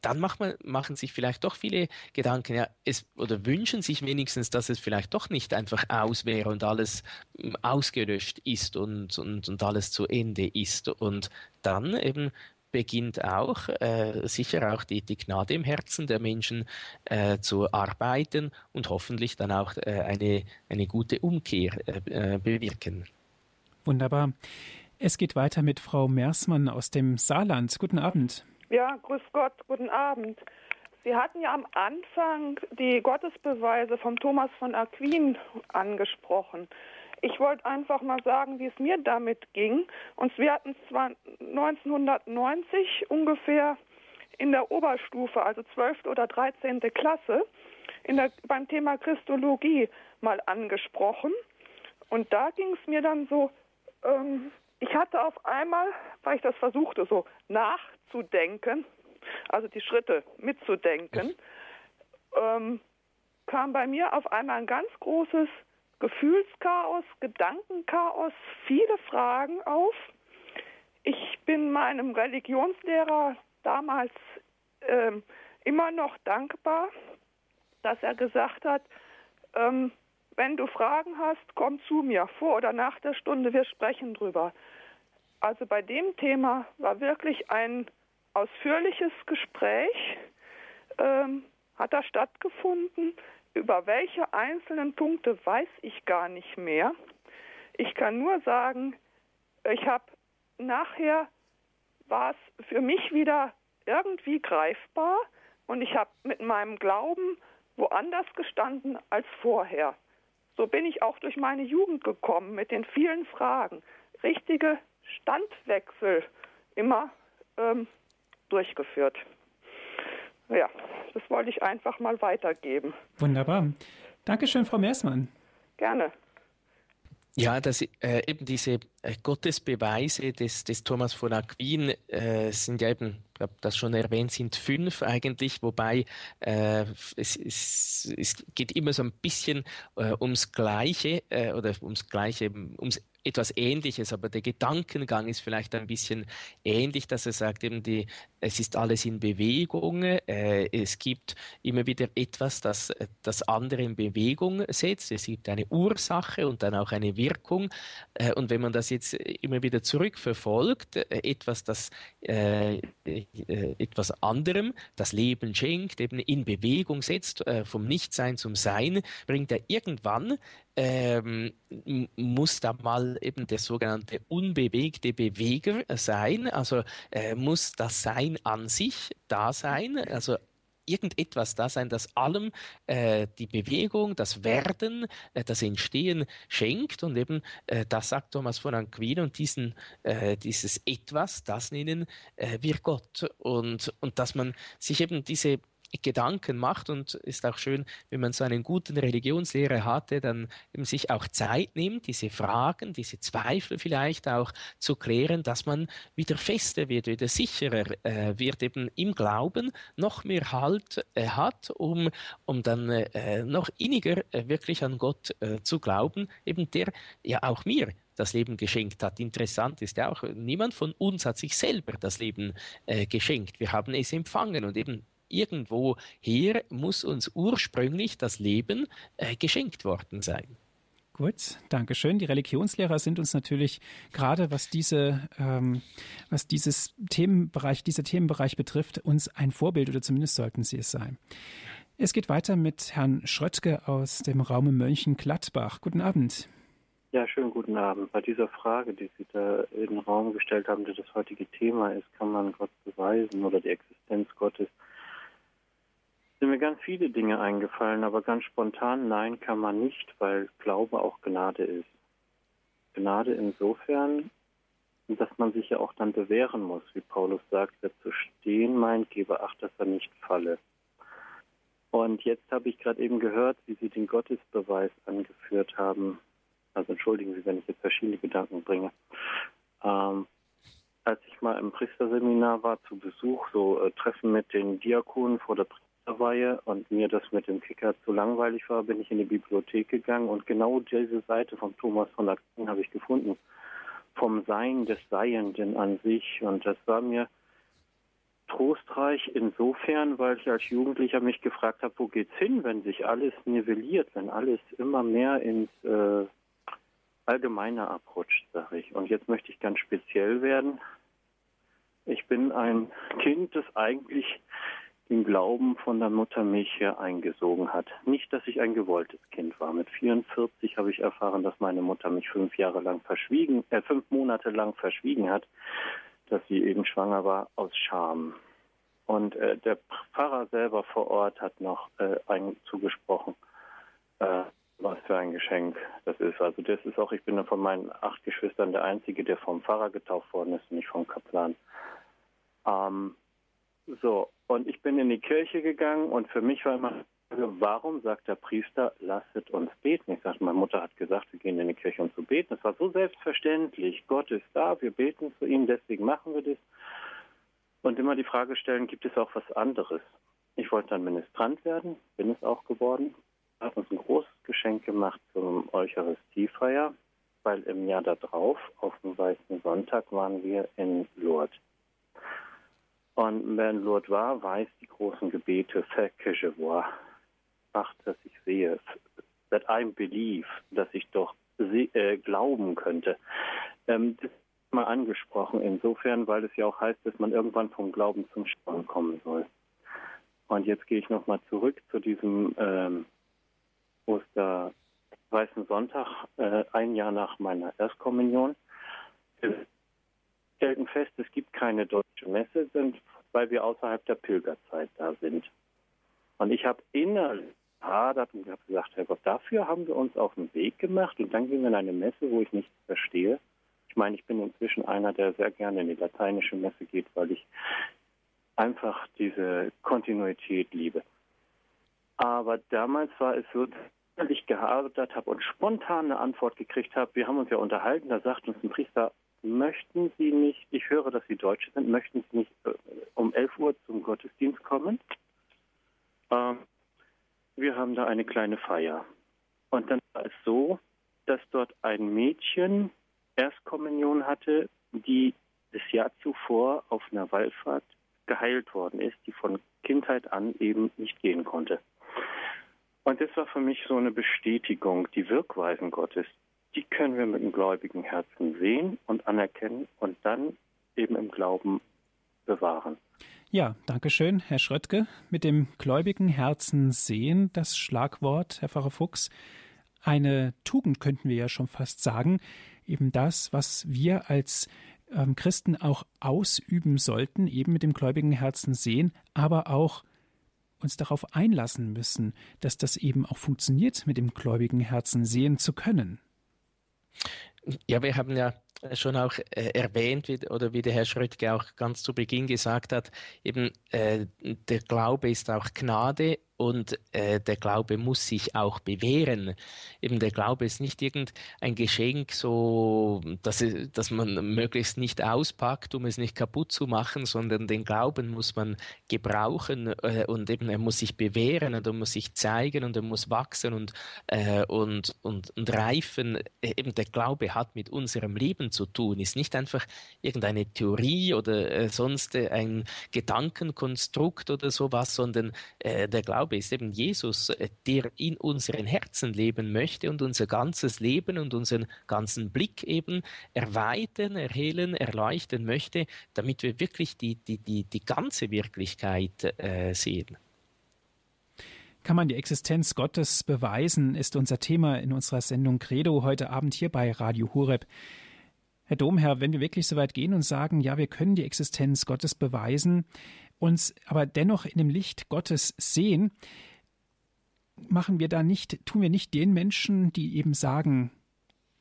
dann macht man, machen sich vielleicht doch viele Gedanken, ja, es, oder wünschen sich wenigstens, dass es vielleicht doch nicht einfach aus wäre und alles hm, ausgelöscht ist und, und, und alles zu Ende ist. Und dann eben beginnt auch äh, sicher auch die, die Gnade im Herzen der Menschen äh, zu arbeiten und hoffentlich dann auch äh, eine, eine gute Umkehr äh, äh, bewirken. Wunderbar. Es geht weiter mit Frau Mersmann aus dem Saarland. Guten Abend. Ja, grüß Gott, guten Abend. Sie hatten ja am Anfang die Gottesbeweise von Thomas von Aquin angesprochen. Ich wollte einfach mal sagen, wie es mir damit ging. Und wir hatten zwar 1990 ungefähr in der Oberstufe, also 12. oder 13. Klasse, der, beim Thema Christologie mal angesprochen. Und da ging es mir dann so, ähm, ich hatte auf einmal, weil ich das versuchte, so nachzudenken, also die Schritte mitzudenken, ähm, kam bei mir auf einmal ein ganz großes Gefühlschaos, Gedankenchaos, viele Fragen auf. Ich bin meinem Religionslehrer damals ähm, immer noch dankbar, dass er gesagt hat, ähm, wenn du Fragen hast, komm zu mir vor oder nach der Stunde, wir sprechen drüber. Also bei dem Thema war wirklich ein ausführliches Gespräch, ähm, hat da stattgefunden. Über welche einzelnen Punkte weiß ich gar nicht mehr. Ich kann nur sagen, ich habe nachher war es für mich wieder irgendwie greifbar und ich habe mit meinem Glauben woanders gestanden als vorher. So bin ich auch durch meine Jugend gekommen mit den vielen Fragen. Richtige Standwechsel immer ähm, durchgeführt. Ja, das wollte ich einfach mal weitergeben. Wunderbar. Dankeschön, Frau Meersmann. Gerne. Ja, das, äh, eben diese äh, Gottesbeweise des, des Thomas von Aquin äh, sind ja eben, ich habe das schon erwähnt, sind fünf eigentlich, wobei äh, es, es, es geht immer so ein bisschen äh, ums Gleiche äh, oder ums Gleiche, ums etwas Ähnliches, aber der Gedankengang ist vielleicht ein bisschen ähnlich, dass er sagt, eben die, es ist alles in Bewegung, äh, es gibt immer wieder etwas, das das andere in Bewegung setzt, es gibt eine Ursache und dann auch eine Wirkung. Äh, und wenn man das jetzt immer wieder zurückverfolgt, äh, etwas, das äh, äh, etwas anderem das Leben schenkt, eben in Bewegung setzt, äh, vom Nichtsein zum Sein, bringt er irgendwann ähm, muss da mal eben der sogenannte unbewegte Beweger sein, also äh, muss das Sein an sich da sein, also irgendetwas da sein, das allem äh, die Bewegung, das Werden, äh, das Entstehen schenkt. Und eben, äh, das sagt Thomas von Aquin, und diesen, äh, dieses Etwas, das nennen äh, wir Gott. Und, und dass man sich eben diese Gedanken macht und ist auch schön, wenn man so einen guten Religionslehrer hatte, dann eben sich auch Zeit nimmt, diese Fragen, diese Zweifel vielleicht auch zu klären, dass man wieder fester wird, wieder sicherer äh, wird eben im Glauben, noch mehr Halt äh, hat, um, um dann äh, noch inniger äh, wirklich an Gott äh, zu glauben, eben der ja auch mir das Leben geschenkt hat. Interessant ist ja auch, niemand von uns hat sich selber das Leben äh, geschenkt. Wir haben es empfangen und eben irgendwoher muss uns ursprünglich das Leben äh, geschenkt worden sein. Gut, danke schön. Die Religionslehrer sind uns natürlich gerade, was diese, ähm, was dieses Themenbereich, dieser Themenbereich betrifft, uns ein Vorbild oder zumindest sollten sie es sein. Es geht weiter mit Herrn Schröttke aus dem Raum Mönchengladbach. Guten Abend. Ja, schönen guten Abend. Bei dieser Frage, die Sie da in den Raum gestellt haben, die das heutige Thema ist, kann man Gott beweisen oder die Existenz Gottes sind mir ganz viele Dinge eingefallen, aber ganz spontan nein kann man nicht, weil Glaube auch Gnade ist. Gnade insofern, dass man sich ja auch dann bewähren muss, wie Paulus sagt, wer zu stehen meint, gebe Acht, dass er nicht falle. Und jetzt habe ich gerade eben gehört, wie Sie den Gottesbeweis angeführt haben. Also entschuldigen Sie, wenn ich jetzt verschiedene Gedanken bringe. Ähm, als ich mal im Priesterseminar war zu Besuch, so äh, Treffen mit den Diakonen vor der Weihe und mir das mit dem Kicker zu langweilig war, bin ich in die Bibliothek gegangen und genau diese Seite von Thomas von Aquin habe ich gefunden. Vom Sein des Seienden an sich. Und das war mir trostreich insofern, weil ich als Jugendlicher mich gefragt habe, wo geht's hin, wenn sich alles nivelliert, wenn alles immer mehr ins äh, Allgemeine abrutscht, sage ich. Und jetzt möchte ich ganz speziell werden. Ich bin ein Kind, das eigentlich den Glauben von der Mutter mich her eingesogen hat. Nicht, dass ich ein gewolltes Kind war. Mit 44 habe ich erfahren, dass meine Mutter mich fünf Jahre lang verschwiegen, äh, fünf Monate lang verschwiegen hat, dass sie eben schwanger war aus Scham. Und äh, der Pfarrer selber vor Ort hat noch äh, einen zugesprochen, äh, was für ein Geschenk das ist. Also das ist auch, ich bin von meinen acht Geschwistern der Einzige, der vom Pfarrer getauft worden ist, nicht vom Kaplan. Ähm, so, und ich bin in die Kirche gegangen und für mich war immer, warum sagt der Priester, lasset uns beten? Ich sagte, meine Mutter hat gesagt, wir gehen in die Kirche, um zu beten. Es war so selbstverständlich. Gott ist da, wir beten zu ihm, deswegen machen wir das. Und immer die Frage stellen, gibt es auch was anderes? Ich wollte dann Ministrant werden, bin es auch geworden. Hat uns ein großes Geschenk gemacht zum Eucharistiefeier, weil im Jahr darauf, auf dem Weißen Sonntag, waren wir in Lourdes. Und wer in Lourdes war, weiß die großen Gebete, Fait que je vois, ach, dass ich sehe, that I believe, dass ich doch äh, glauben könnte. Ähm, das ist mal angesprochen, insofern, weil es ja auch heißt, dass man irgendwann vom Glauben zum Staunen kommen soll. Und jetzt gehe ich nochmal zurück zu diesem ähm, Oster Weißen Sonntag, äh, ein Jahr nach meiner Erstkommunion. Wir stellten fest, es gibt keine deutsche Messe, sind, weil wir außerhalb der Pilgerzeit da sind. Und ich habe innerlich hadert und habe gesagt, Herr Gott, dafür haben wir uns auf den Weg gemacht und dann gehen wir in eine Messe, wo ich nichts verstehe. Ich meine, ich bin inzwischen einer, der sehr gerne in die lateinische Messe geht, weil ich einfach diese Kontinuität liebe. Aber damals war es so, ich gehadert habe und spontan eine Antwort gekriegt habe. Wir haben uns ja unterhalten, da sagt uns ein Priester, möchten Sie nicht, ich höre, dass Sie Deutsche sind, möchten Sie nicht äh, um 11 Uhr zum Gottesdienst kommen? Ähm, wir haben da eine kleine Feier. Und dann war es so, dass dort ein Mädchen Erstkommunion hatte, die das Jahr zuvor auf einer Wallfahrt geheilt worden ist, die von Kindheit an eben nicht gehen konnte. Und das war für mich so eine Bestätigung, die Wirkweisen Gottes, die können wir mit dem gläubigen Herzen sehen und anerkennen und dann eben im Glauben bewahren. Ja, danke schön, Herr Schröttke. Mit dem gläubigen Herzen sehen, das Schlagwort, Herr Pfarrer Fuchs. Eine Tugend könnten wir ja schon fast sagen. Eben das, was wir als ähm, Christen auch ausüben sollten, eben mit dem gläubigen Herzen sehen, aber auch uns darauf einlassen müssen, dass das eben auch funktioniert, mit dem gläubigen Herzen sehen zu können. Ja, wir haben ja schon auch äh, erwähnt, wie, oder wie der Herr Schröttke auch ganz zu Beginn gesagt hat, eben äh, der Glaube ist auch Gnade und äh, der Glaube muss sich auch bewähren. Eben der Glaube ist nicht irgendein Geschenk, so dass, dass man möglichst nicht auspackt, um es nicht kaputt zu machen, sondern den Glauben muss man gebrauchen äh, und eben er muss sich bewähren und er muss sich zeigen und er muss wachsen und, äh, und, und, und reifen. Eben der Glaube hat mit unserem Leben zu tun, ist nicht einfach irgendeine Theorie oder äh, sonst ein Gedankenkonstrukt oder sowas, sondern äh, der Glaube Glaube ist eben Jesus, äh, der in unseren Herzen leben möchte und unser ganzes Leben und unseren ganzen Blick eben erweitern, erhellen, erleuchten möchte, damit wir wirklich die, die, die, die ganze Wirklichkeit äh, sehen. Kann man die Existenz Gottes beweisen, ist unser Thema in unserer Sendung Credo heute Abend hier bei Radio Hureb. Herr Domherr, wenn wir wirklich so weit gehen und sagen, ja, wir können die Existenz Gottes beweisen, uns aber dennoch in dem Licht Gottes sehen, machen wir da nicht, tun wir nicht den Menschen, die eben sagen,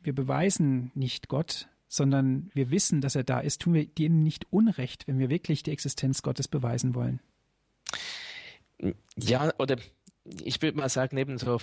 wir beweisen nicht Gott, sondern wir wissen, dass er da ist, tun wir denen nicht Unrecht, wenn wir wirklich die Existenz Gottes beweisen wollen. Ja, oder ich würde mal sagen, eben so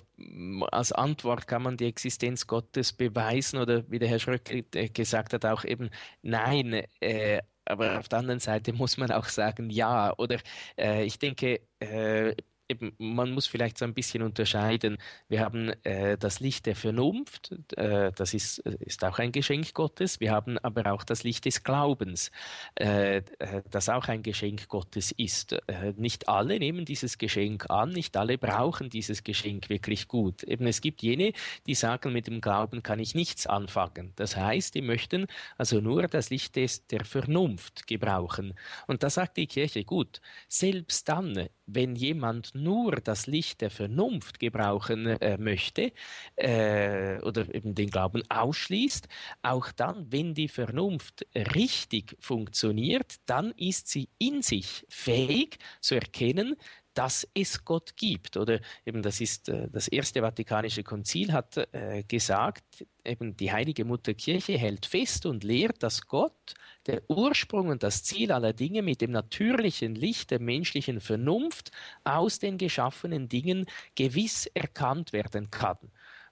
als Antwort kann man die Existenz Gottes beweisen oder wie der Herr Schröck gesagt hat, auch eben nein. Äh, aber auf der anderen Seite muss man auch sagen, ja. Oder äh, ich denke, äh, eben, man muss vielleicht so ein bisschen unterscheiden. Wir haben äh, das Licht der Vernunft, äh, das ist, ist auch ein Geschenk Gottes. Wir haben aber auch das Licht des Glaubens, äh, äh das auch ein Geschenk Gottes ist. Äh, nicht alle nehmen dieses Geschenk an, nicht alle brauchen dieses Geschenk wirklich gut. Eben es gibt jene, die sagen, mit dem Glauben kann ich nichts anfangen. Das heißt, die möchten also nur das Licht des, der Vernunft gebrauchen. Und da sagt die Kirche, gut, selbst dann, wenn jemand nur das Licht der Vernunft gebrauchen äh, möchte äh, oder eben den Glauben ausschließt, auch dann, wenn die Vernunft richtig funktioniert, dann ist sie in sich fähig zu erkennen, dass es Gott gibt. Oder eben das ist äh, das erste Vatikanische Konzil hat äh, gesagt, eben die heilige Mutterkirche hält fest und lehrt, dass Gott der Ursprung und das Ziel aller Dinge mit dem natürlichen Licht der menschlichen Vernunft aus den geschaffenen Dingen gewiss erkannt werden kann.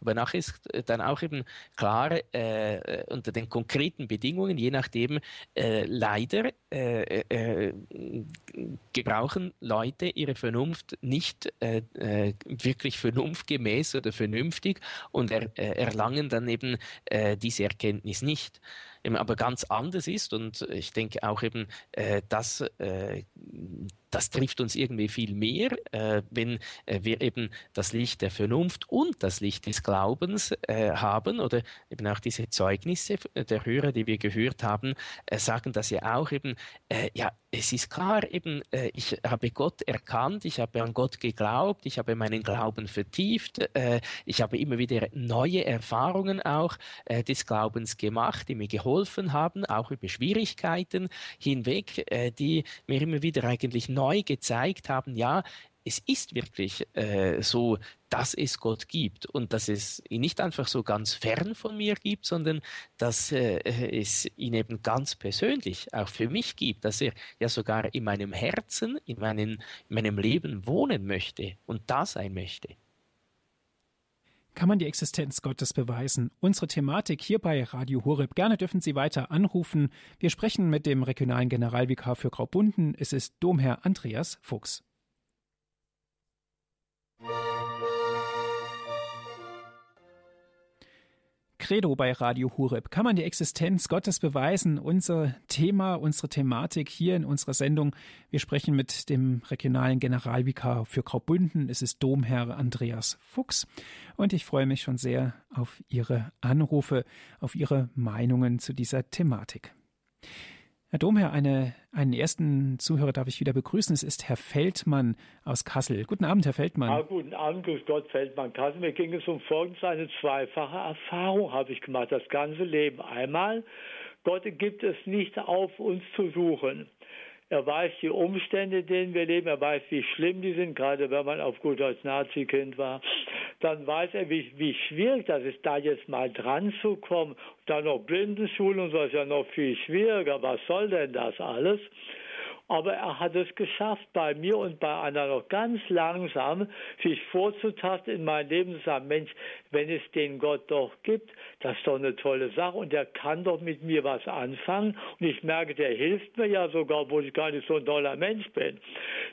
Aber nachher ist dann auch eben klar, äh, unter den konkreten Bedingungen, je nachdem, äh, leider äh, äh gebrauchen Leute ihre Vernunft nicht äh, äh, wirklich vernunftgemäß oder vernünftig und er, erlangen dann eben diese Erkenntnis nicht aber ganz anders ist. Und ich denke auch eben, äh, dass äh, das trifft uns irgendwie viel mehr, äh, wenn äh, wir eben das Licht der Vernunft und das Licht des Glaubens äh, haben oder eben auch diese Zeugnisse der Hörer, die wir gehört haben, äh, sagen das ja auch eben, äh, ja, es ist klar eben, äh, ich habe Gott erkannt, ich habe an Gott geglaubt, ich habe meinen Glauben vertieft, ich habe immer wieder neue Erfahrungen auch des Glaubens gemacht, die mir geholfen haben, auch über Schwierigkeiten hinweg, die mir immer wieder eigentlich neu neu gezeigt haben, ja, es ist wirklich äh, so, dass es Gott gibt und dass es ihn nicht einfach so ganz fern von mir gibt, sondern dass äh, es ihn eben ganz persönlich auch für mich gibt, dass er ja sogar in meinem Herzen, in, meinen, in meinem Leben wohnen möchte und da sein möchte. Kann man die Existenz Gottes beweisen? Unsere Thematik hier bei Radio Horeb. Gerne dürfen Sie weiter anrufen. Wir sprechen mit dem regionalen Generalvikar für Graubünden. Es ist Domherr Andreas Fuchs. Credo bei Radio Hureb. Kann man die Existenz Gottes beweisen? Unser Thema, unsere Thematik hier in unserer Sendung. Wir sprechen mit dem regionalen Generalvikar für Graubünden. Es ist Domherr Andreas Fuchs. Und ich freue mich schon sehr auf Ihre Anrufe, auf Ihre Meinungen zu dieser Thematik. Herr Domherr, eine, einen ersten Zuhörer darf ich wieder begrüßen. Es ist Herr Feldmann aus Kassel. Guten Abend, Herr Feldmann. Ja, guten Abend, grüß Gott, Feldmann Kassel. Mir ging es um Folgendes. Eine zweifache Erfahrung habe ich gemacht, das ganze Leben. Einmal, Gott gibt es nicht auf, uns zu suchen. Er weiß die Umstände, in denen wir leben. Er weiß, wie schlimm die sind, gerade wenn man auf gut als Nazi-Kind war. Dann weiß er, wie, wie schwierig das ist, da jetzt mal dran zu kommen. Dann noch Blindenschule und so ist ja noch viel schwieriger. Was soll denn das alles? Aber er hat es geschafft, bei mir und bei anderen noch ganz langsam sich vorzutasten in mein Leben zu sagen, Mensch, wenn es den Gott doch gibt, das ist doch eine tolle Sache und der kann doch mit mir was anfangen und ich merke, der hilft mir ja sogar, obwohl ich gar nicht so ein toller Mensch bin.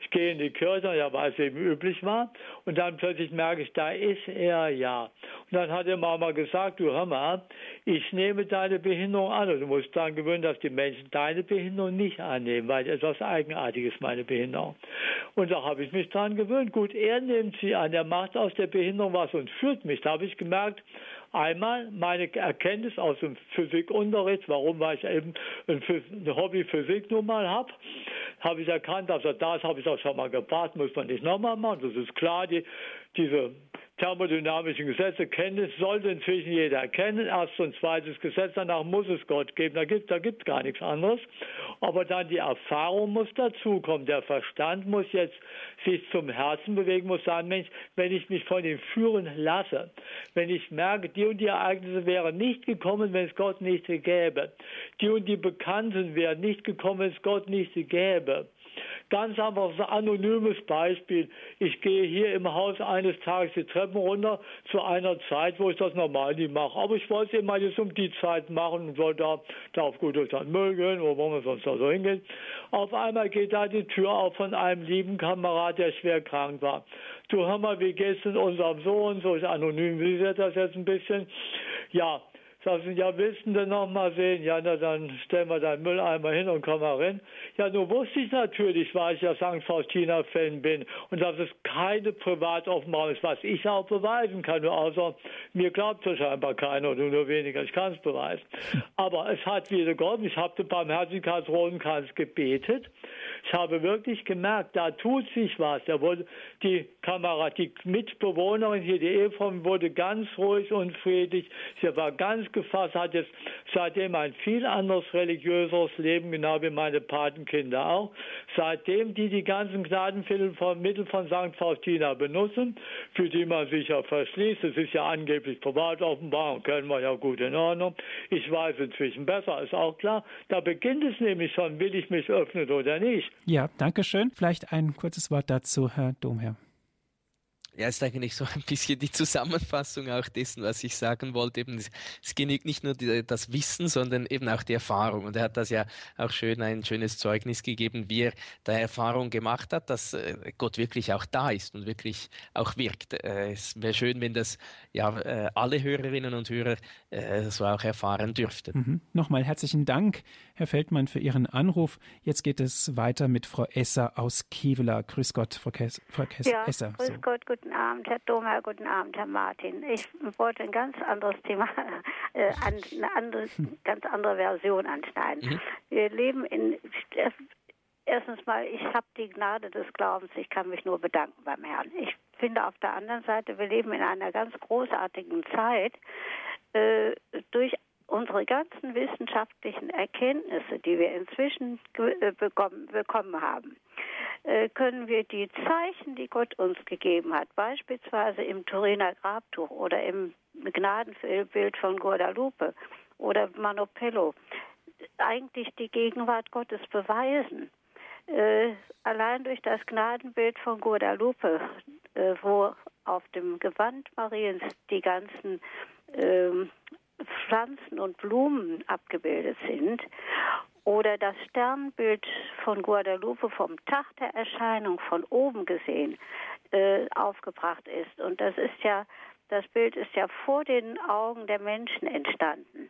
Ich gehe in die Kirche, ja, weil es eben üblich war und dann plötzlich merke ich, da ist er ja. Und dann hat er Mama gesagt, du hör mal, ich nehme deine Behinderung an und du musst daran gewöhnen, dass die Menschen deine Behinderung nicht annehmen, weil etwas Eigenartiges, meine Behinderung. Und da habe ich mich dran gewöhnt. Gut, er nimmt sie an, er macht aus der Behinderung was und führt mich. Da habe ich gemerkt, Einmal meine Erkenntnis aus dem Physikunterricht, warum weil ich eben ein, Hobby Physik nun mal habe, habe ich erkannt, also das habe ich auch schon mal gebracht, muss man nicht nochmal machen, das ist klar, die, diese thermodynamischen Gesetze kennen, sollte inzwischen jeder kennen. Erstes und zweites Gesetz, danach muss es Gott geben. Da gibt da gibt gar nichts anderes. Aber dann die Erfahrung muss dazukommen. Der Verstand muss jetzt sich zum Herzen bewegen, muss sagen, Mensch, wenn ich mich von ihm führen lasse, wenn ich merke, die und die Ereignisse wären nicht gekommen, wenn es Gott nicht gäbe. Die und die Bekannten wären nicht gekommen, wenn es Gott nicht gäbe Ganz einfach ein anonymes Beispiel. Ich gehe hier im Haus eines Tages die Treppen runter zu einer Zeit, wo ich das normal nicht mache. Aber ich wollte es mal jetzt um die Zeit machen und wollte da, da auf gut durch den Müll gehen, wo man sonst da so hingeht. Auf einmal geht da die Tür auf von einem lieben Kamerad, der schwer krank war. Du hör mal, wie geht's denn unserem Sohn? So ist anonym, wie wird das jetzt ein bisschen? Ja, Sagten, ja, willst du denn noch mal sehen? Ja, na, dann stellen wir deinen Mülleimer hin und komm mal rein. Ja, nun wusste ich natürlich, weil ich ja St. Faustina-Fan bin und dass es keine Privatoffenbarung ist, was ich auch beweisen kann. Außer mir glaubt es scheinbar keiner oder nur weniger. Ich kann es beweisen. Aber es hat wieder geholfen. Ich habe den Barmherzigkeitsrotenkranz gebetet. Ich habe wirklich gemerkt, da tut sich was. Da wurde die Kamera, die Mitbewohnerin hier, die Ehefrau, wurde ganz ruhig und friedlich. Sie war ganz gefasst, hat jetzt seitdem ein viel anderes religiöseres Leben, genau wie meine Patenkinder auch. Seitdem die die ganzen Gnadenmittel von, Mittel von St. Faustina benutzen, für die man sich ja verschließt, es ist ja angeblich Privatoffenbarung, kennen wir ja gut in Ordnung. Ich weiß inzwischen besser, ist auch klar. Da beginnt es nämlich schon, will ich mich öffnen oder nicht. Ja, danke schön. Vielleicht ein kurzes Wort dazu, Herr Domherr. Ja, ist eigentlich so ein bisschen die Zusammenfassung auch dessen, was ich sagen wollte. Eben, es genügt nicht nur die, das Wissen, sondern eben auch die Erfahrung. Und er hat das ja auch schön ein schönes Zeugnis gegeben, wie er da Erfahrung gemacht hat, dass äh, Gott wirklich auch da ist und wirklich auch wirkt. Äh, es wäre schön, wenn das ja äh, alle Hörerinnen und Hörer so auch erfahren dürften. Mhm. Nochmal herzlichen Dank, Herr Feldmann, für Ihren Anruf. Jetzt geht es weiter mit Frau Esser aus Kevela. Grüß Gott, Frau, Kes Frau Kes ja, Esser. Grüß so. Gott, guten Abend, Herr Domer, guten Abend, Herr Martin. Ich wollte ein ganz anderes Thema, äh, eine andere, ganz andere Version anschneiden. Mhm. Wir leben in Erstens mal, ich habe die Gnade des Glaubens, ich kann mich nur bedanken beim Herrn. Ich finde auf der anderen Seite, wir leben in einer ganz großartigen Zeit. Äh, durch unsere ganzen wissenschaftlichen Erkenntnisse, die wir inzwischen äh, bekommen, haben, äh, können wir die Zeichen, die Gott uns gegeben hat, beispielsweise im Turiner Grabtuch oder im Gnadenbild von Guadalupe oder Manopello, eigentlich die Gegenwart Gottes beweisen. Äh, allein durch das Gnadenbild von Guadalupe, wo auf dem Gewand Mariens die ganzen ähm, Pflanzen und Blumen abgebildet sind oder das Sternbild von Guadalupe vom Tag der Erscheinung von oben gesehen äh, aufgebracht ist. Und das ist ja, das Bild ist ja vor den Augen der Menschen entstanden.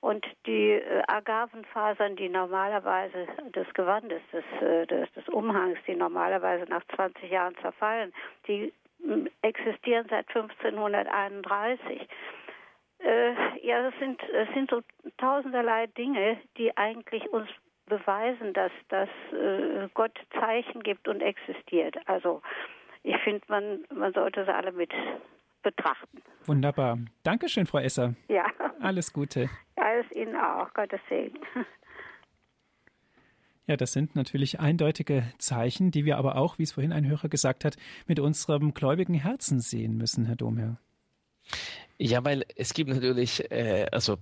Und die äh, Agavenfasern, die normalerweise des Gewandes, des, äh, des, des Umhangs, die normalerweise nach 20 Jahren zerfallen, die existieren seit 1531 äh, ja, es sind, es sind so tausenderlei Dinge, die eigentlich uns beweisen, dass, dass äh, Gott Zeichen gibt und existiert. Also ich finde, man, man sollte sie alle mit betrachten. Wunderbar. Dankeschön, Frau Esser. Ja. Alles Gute. Alles Ihnen auch. Gottes Segen. Ja, das sind natürlich eindeutige Zeichen, die wir aber auch, wie es vorhin ein Hörer gesagt hat, mit unserem gläubigen Herzen sehen müssen, Herr Domherr. Ja, weil es gibt natürlich, äh, also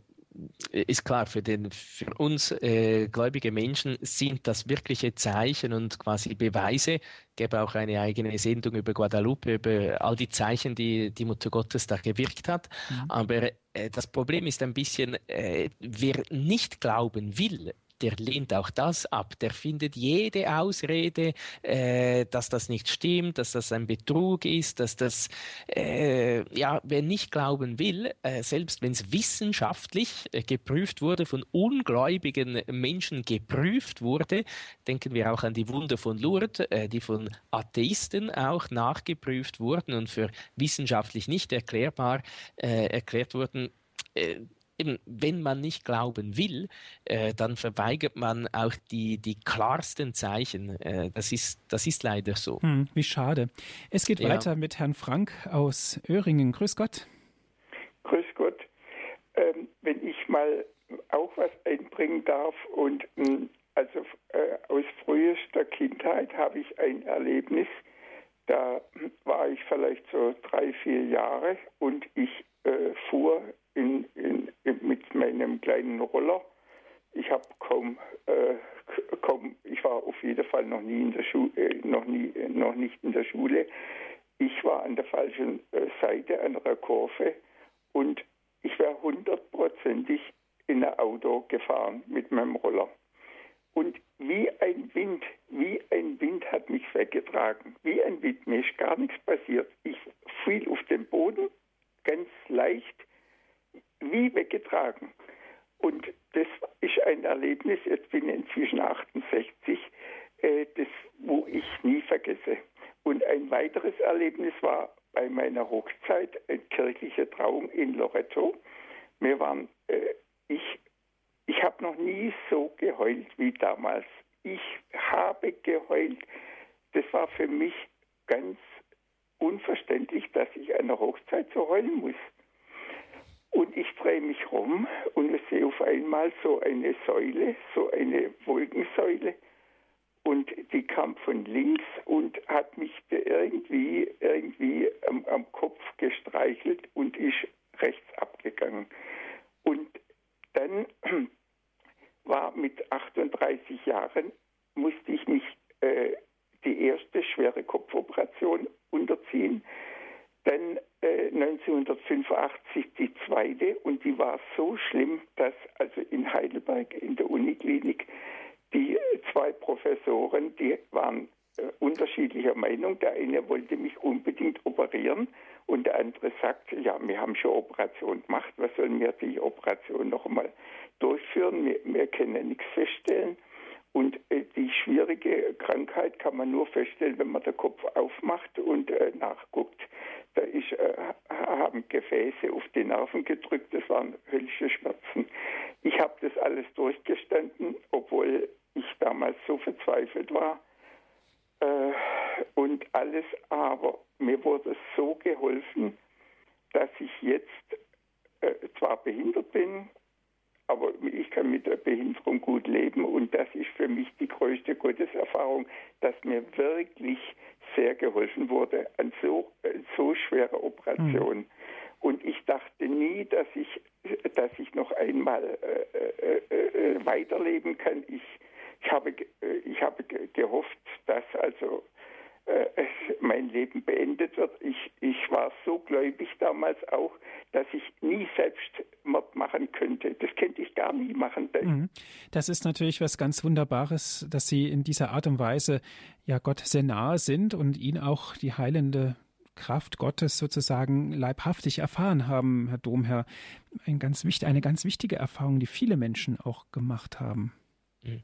ist klar, für, den, für uns äh, gläubige Menschen sind das wirkliche Zeichen und quasi Beweise. Ich gäbe auch eine eigene Sendung über Guadalupe, über all die Zeichen, die die Mutter Gottes da gewirkt hat. Mhm. Aber äh, das Problem ist ein bisschen, äh, wer nicht glauben will, der lehnt auch das ab. Der findet jede Ausrede, äh, dass das nicht stimmt, dass das ein Betrug ist, dass das, äh, ja, wer nicht glauben will, äh, selbst wenn es wissenschaftlich äh, geprüft wurde, von ungläubigen Menschen geprüft wurde, denken wir auch an die Wunder von Lourdes, äh, die von Atheisten auch nachgeprüft wurden und für wissenschaftlich nicht erklärbar äh, erklärt wurden eben, wenn man nicht glauben will, äh, dann verweigert man auch die, die klarsten Zeichen. Äh, das, ist, das ist leider so. Hm, wie schade. Es geht ja. weiter mit Herrn Frank aus Öhringen. Grüß Gott. Grüß Gott. Ähm, wenn ich mal auch was einbringen darf und ähm, also äh, aus frühester Kindheit habe ich ein Erlebnis, da war ich vielleicht so drei, vier Jahre und ich äh, fuhr in, in, mit meinem kleinen Roller ich habe kaum, äh, kaum, ich war auf jeden Fall noch nie in der Schule, äh, noch nie, äh, noch nicht in der Schule. Ich war an der falschen äh, Seite einer Kurve und ich wäre hundertprozentig in ein Auto gefahren mit meinem Roller. Und wie ein Wind, wie ein Wind hat mich weggetragen. Wie ein Wind, mir ist gar nichts passiert. Ich fiel auf den Boden, ganz leicht, wie weggetragen. Und das ist ein Erlebnis, jetzt bin ich inzwischen 68, äh, das, wo ich nie vergesse. Und ein weiteres Erlebnis war bei meiner Hochzeit, eine kirchliche Trauung in Loretto. Wir waren, äh, ich, ich habe noch nie so geheult wie damals. Ich habe geheult. Das war für mich ganz unverständlich, dass ich einer Hochzeit so heulen muss. Und ich drehe mich rum und sehe auf einmal so eine Säule, so eine Wolkensäule. Und die kam von links und hat mich irgendwie, irgendwie am, am Kopf gestreichelt und ist rechts abgegangen. Und dann war mit 38 Jahren, musste ich mich äh, die erste schwere Kopfoperation unterziehen. Dann äh, 1985 die zweite und die war so schlimm, dass also in Heidelberg in der Uniklinik die zwei Professoren, die waren äh, unterschiedlicher Meinung. Der eine wollte mich unbedingt operieren und der andere sagt, ja, wir haben schon Operation gemacht, was sollen wir die Operation noch einmal durchführen? Wir, wir können nichts feststellen. Und äh, die schwierige Krankheit kann man nur feststellen, wenn man den Kopf aufmacht und äh, nachguckt. Da ist, äh, haben Gefäße auf die Nerven gedrückt, das waren höllische Schmerzen. Ich habe das alles durchgestanden, obwohl ich damals so verzweifelt war. Äh, und alles aber, mir wurde so geholfen, dass ich jetzt äh, zwar behindert bin, aber ich kann mit der Behinderung gut leben und das ist für mich die größte Gotteserfahrung, dass mir wirklich sehr geholfen wurde an so, äh, so schwerer Operation. Mhm. Und ich dachte nie, dass ich, dass ich noch einmal äh, äh, äh weiterleben kann. Ich, ich, habe, äh, ich habe gehofft, dass also äh, mein Leben beendet wird. Ich, ich war so gläubig damals auch, dass ich nie Selbstmord machen könnte. Das könnte ich gar nie machen. Mhm. Das ist natürlich was ganz Wunderbares, dass Sie in dieser Art und Weise ja Gott sehr nahe sind und ihn auch die heilende Kraft Gottes sozusagen leibhaftig erfahren haben, Herr Domherr. Ein ganz, eine ganz wichtige Erfahrung, die viele Menschen auch gemacht haben. Mhm.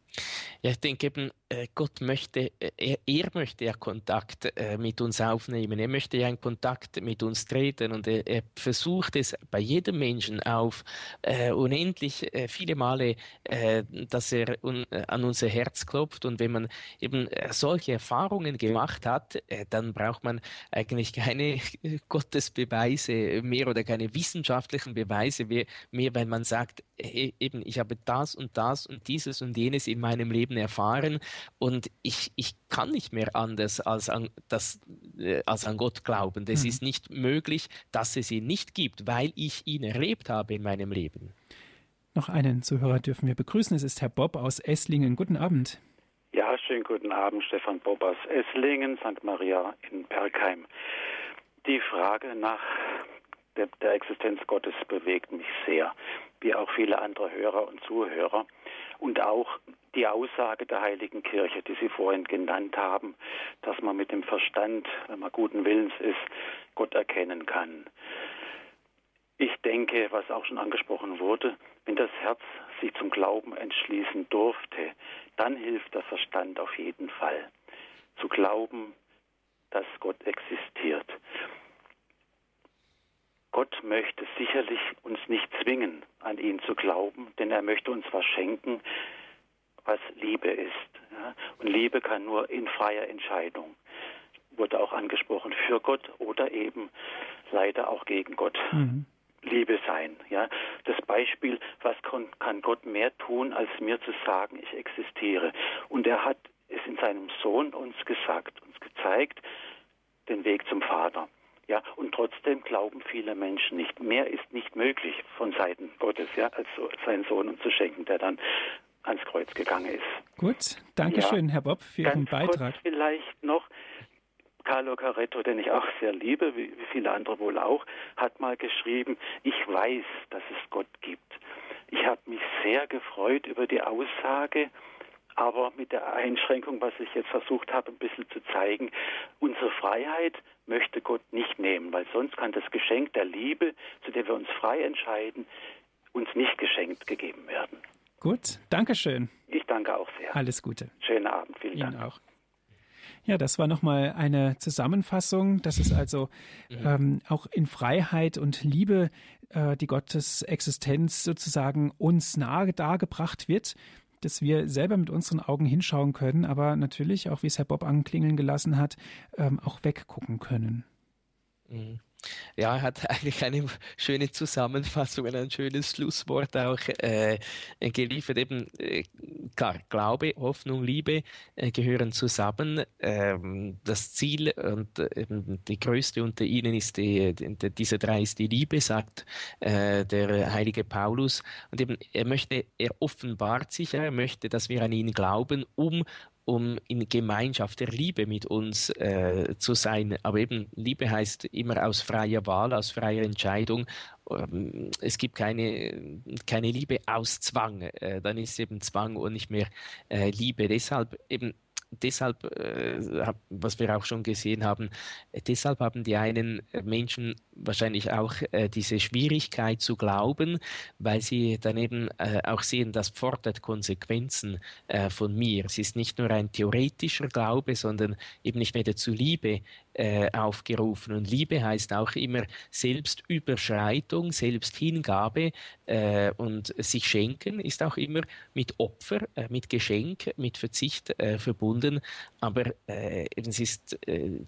Ja, ich denke eben, äh, Gott möchte, äh, er, er möchte ja Kontakt äh, mit uns aufnehmen, er möchte ja einen Kontakt mit uns treten und er, er versucht es bei jedem Menschen auf äh, unendlich viele Male, äh, dass er un, an unser Herz klopft und wenn man eben solche Erfahrungen gemacht hat, dann braucht man eigentlich keine Gottesbeweise mehr oder keine wissenschaftlichen Beweise mehr, mehr wenn man sagt, eben ich habe das und das und dieses und jenes in meinem Leben erfahren und ich, ich kann nicht mehr anders als an, das, äh, als an Gott glauben. Es mhm. ist nicht möglich, dass es ihn nicht gibt, weil ich ihn erlebt habe in meinem Leben. Noch einen Zuhörer dürfen wir begrüßen. Es ist Herr Bob aus Esslingen. Guten Abend. Ja, schönen guten Abend, Stefan Bob aus Esslingen, St. Maria in Bergheim. Die Frage nach der, der Existenz Gottes bewegt mich sehr, wie auch viele andere Hörer und Zuhörer. Und auch die Aussage der Heiligen Kirche, die Sie vorhin genannt haben, dass man mit dem Verstand, wenn man guten Willens ist, Gott erkennen kann. Ich denke, was auch schon angesprochen wurde, wenn das Herz sich zum Glauben entschließen durfte, dann hilft der Verstand auf jeden Fall. Zu glauben, dass Gott existiert. Gott möchte sicherlich uns nicht zwingen, an ihn zu glauben, denn er möchte uns was schenken, was Liebe ist. Ja? Und Liebe kann nur in freier Entscheidung, wurde auch angesprochen, für Gott oder eben leider auch gegen Gott. Mhm. Liebe sein. Ja, das Beispiel, was kann Gott mehr tun, als mir zu sagen, ich existiere. Und er hat es in seinem Sohn uns gesagt, uns gezeigt, den Weg zum Vater. Ja, und trotzdem glauben viele Menschen nicht. Mehr ist nicht möglich von Seiten Gottes, ja, als seinen Sohn uns zu schenken, der dann ans Kreuz gegangen ist. Gut, danke ja. schön, Herr Bob, für Ihren Beitrag. Kurz vielleicht noch, Carlo Caretto, den ich auch sehr liebe, wie viele andere wohl auch, hat mal geschrieben, ich weiß, dass es Gott gibt. Ich habe mich sehr gefreut über die Aussage, aber mit der Einschränkung, was ich jetzt versucht habe, ein bisschen zu zeigen, unsere Freiheit möchte Gott nicht nehmen, weil sonst kann das Geschenk der Liebe, zu der wir uns frei entscheiden, uns nicht geschenkt gegeben werden. Gut, danke schön. Ich danke auch sehr. Alles Gute. Schönen Abend, vielen Ihnen Dank. auch. Ja, das war nochmal eine Zusammenfassung, dass es also mhm. ähm, auch in Freiheit und Liebe äh, die Gottes Existenz sozusagen uns nahe dargebracht wird, dass wir selber mit unseren Augen hinschauen können, aber natürlich, auch wie es Herr Bob anklingeln gelassen hat, ähm, auch weggucken können. Mhm. Ja, er hat eigentlich eine schöne Zusammenfassung und ein schönes Schlusswort auch äh, geliefert. Eben äh, klar, Glaube, Hoffnung, Liebe äh, gehören zusammen. Ähm, das Ziel und äh, die größte unter ihnen ist die, die, diese drei ist die Liebe, sagt äh, der heilige Paulus. Und eben er möchte, er offenbart sich, er möchte, dass wir an ihn glauben, um um in Gemeinschaft der Liebe mit uns äh, zu sein. Aber eben Liebe heißt immer aus freier Wahl, aus freier Entscheidung. Ähm, es gibt keine, keine Liebe aus Zwang. Äh, dann ist eben Zwang und nicht mehr äh, Liebe. Deshalb eben deshalb, äh, was wir auch schon gesehen haben, äh, deshalb haben die einen Menschen wahrscheinlich auch äh, diese Schwierigkeit zu glauben, weil sie daneben äh, auch sehen, das fordert Konsequenzen äh, von mir. Es ist nicht nur ein theoretischer Glaube, sondern eben nicht mehr zu Liebe äh, aufgerufen. Und Liebe heißt auch immer Selbstüberschreitung, Selbsthingabe äh, und sich schenken ist auch immer mit Opfer, äh, mit Geschenk, mit Verzicht äh, verbunden. Aber äh, es ist äh,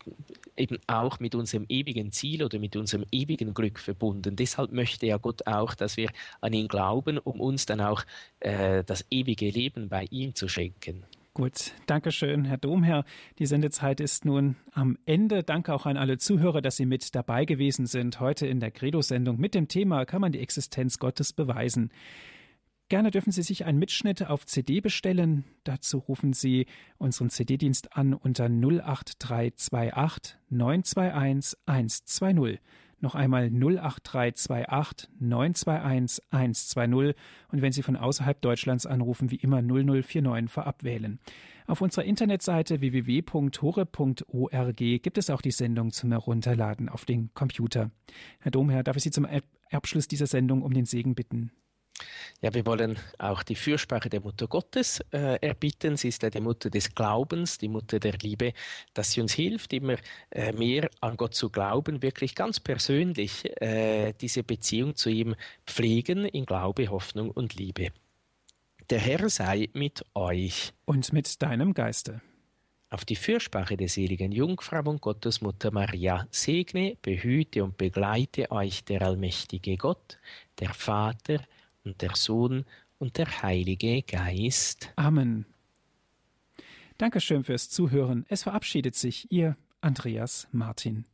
eben auch mit unserem ewigen Ziel oder mit unserem ewigen Glück verbunden. Deshalb möchte ja Gott auch, dass wir an ihn glauben, um uns dann auch das ewige Leben bei ihm zu schenken. Gut, danke schön, Herr Domherr. Die Sendezeit ist nun am Ende. Danke auch an alle Zuhörer, dass Sie mit dabei gewesen sind. Heute in der Credo-Sendung mit dem Thema Kann man die Existenz Gottes beweisen? Gerne dürfen Sie sich einen Mitschnitt auf CD bestellen. Dazu rufen Sie unseren CD-Dienst an unter 08328 921 120. Noch einmal 08328 921 120 und wenn Sie von außerhalb Deutschlands anrufen, wie immer 0049 vorab wählen. Auf unserer Internetseite www.hore.org gibt es auch die Sendung zum Herunterladen auf den Computer. Herr Domherr, darf ich Sie zum Abschluss dieser Sendung um den Segen bitten? Ja, wir wollen auch die Fürsprache der Mutter Gottes äh, erbitten. Sie ist ja die Mutter des Glaubens, die Mutter der Liebe, dass sie uns hilft, immer äh, mehr an Gott zu glauben, wirklich ganz persönlich äh, diese Beziehung zu ihm pflegen in Glaube, Hoffnung und Liebe. Der Herr sei mit euch. Und mit deinem Geiste. Auf die Fürsprache der seligen Jungfrau und Gottesmutter Maria segne, behüte und begleite euch der allmächtige Gott, der Vater, und der Sohn und der Heilige Geist. Amen. Dankeschön fürs Zuhören. Es verabschiedet sich Ihr Andreas Martin.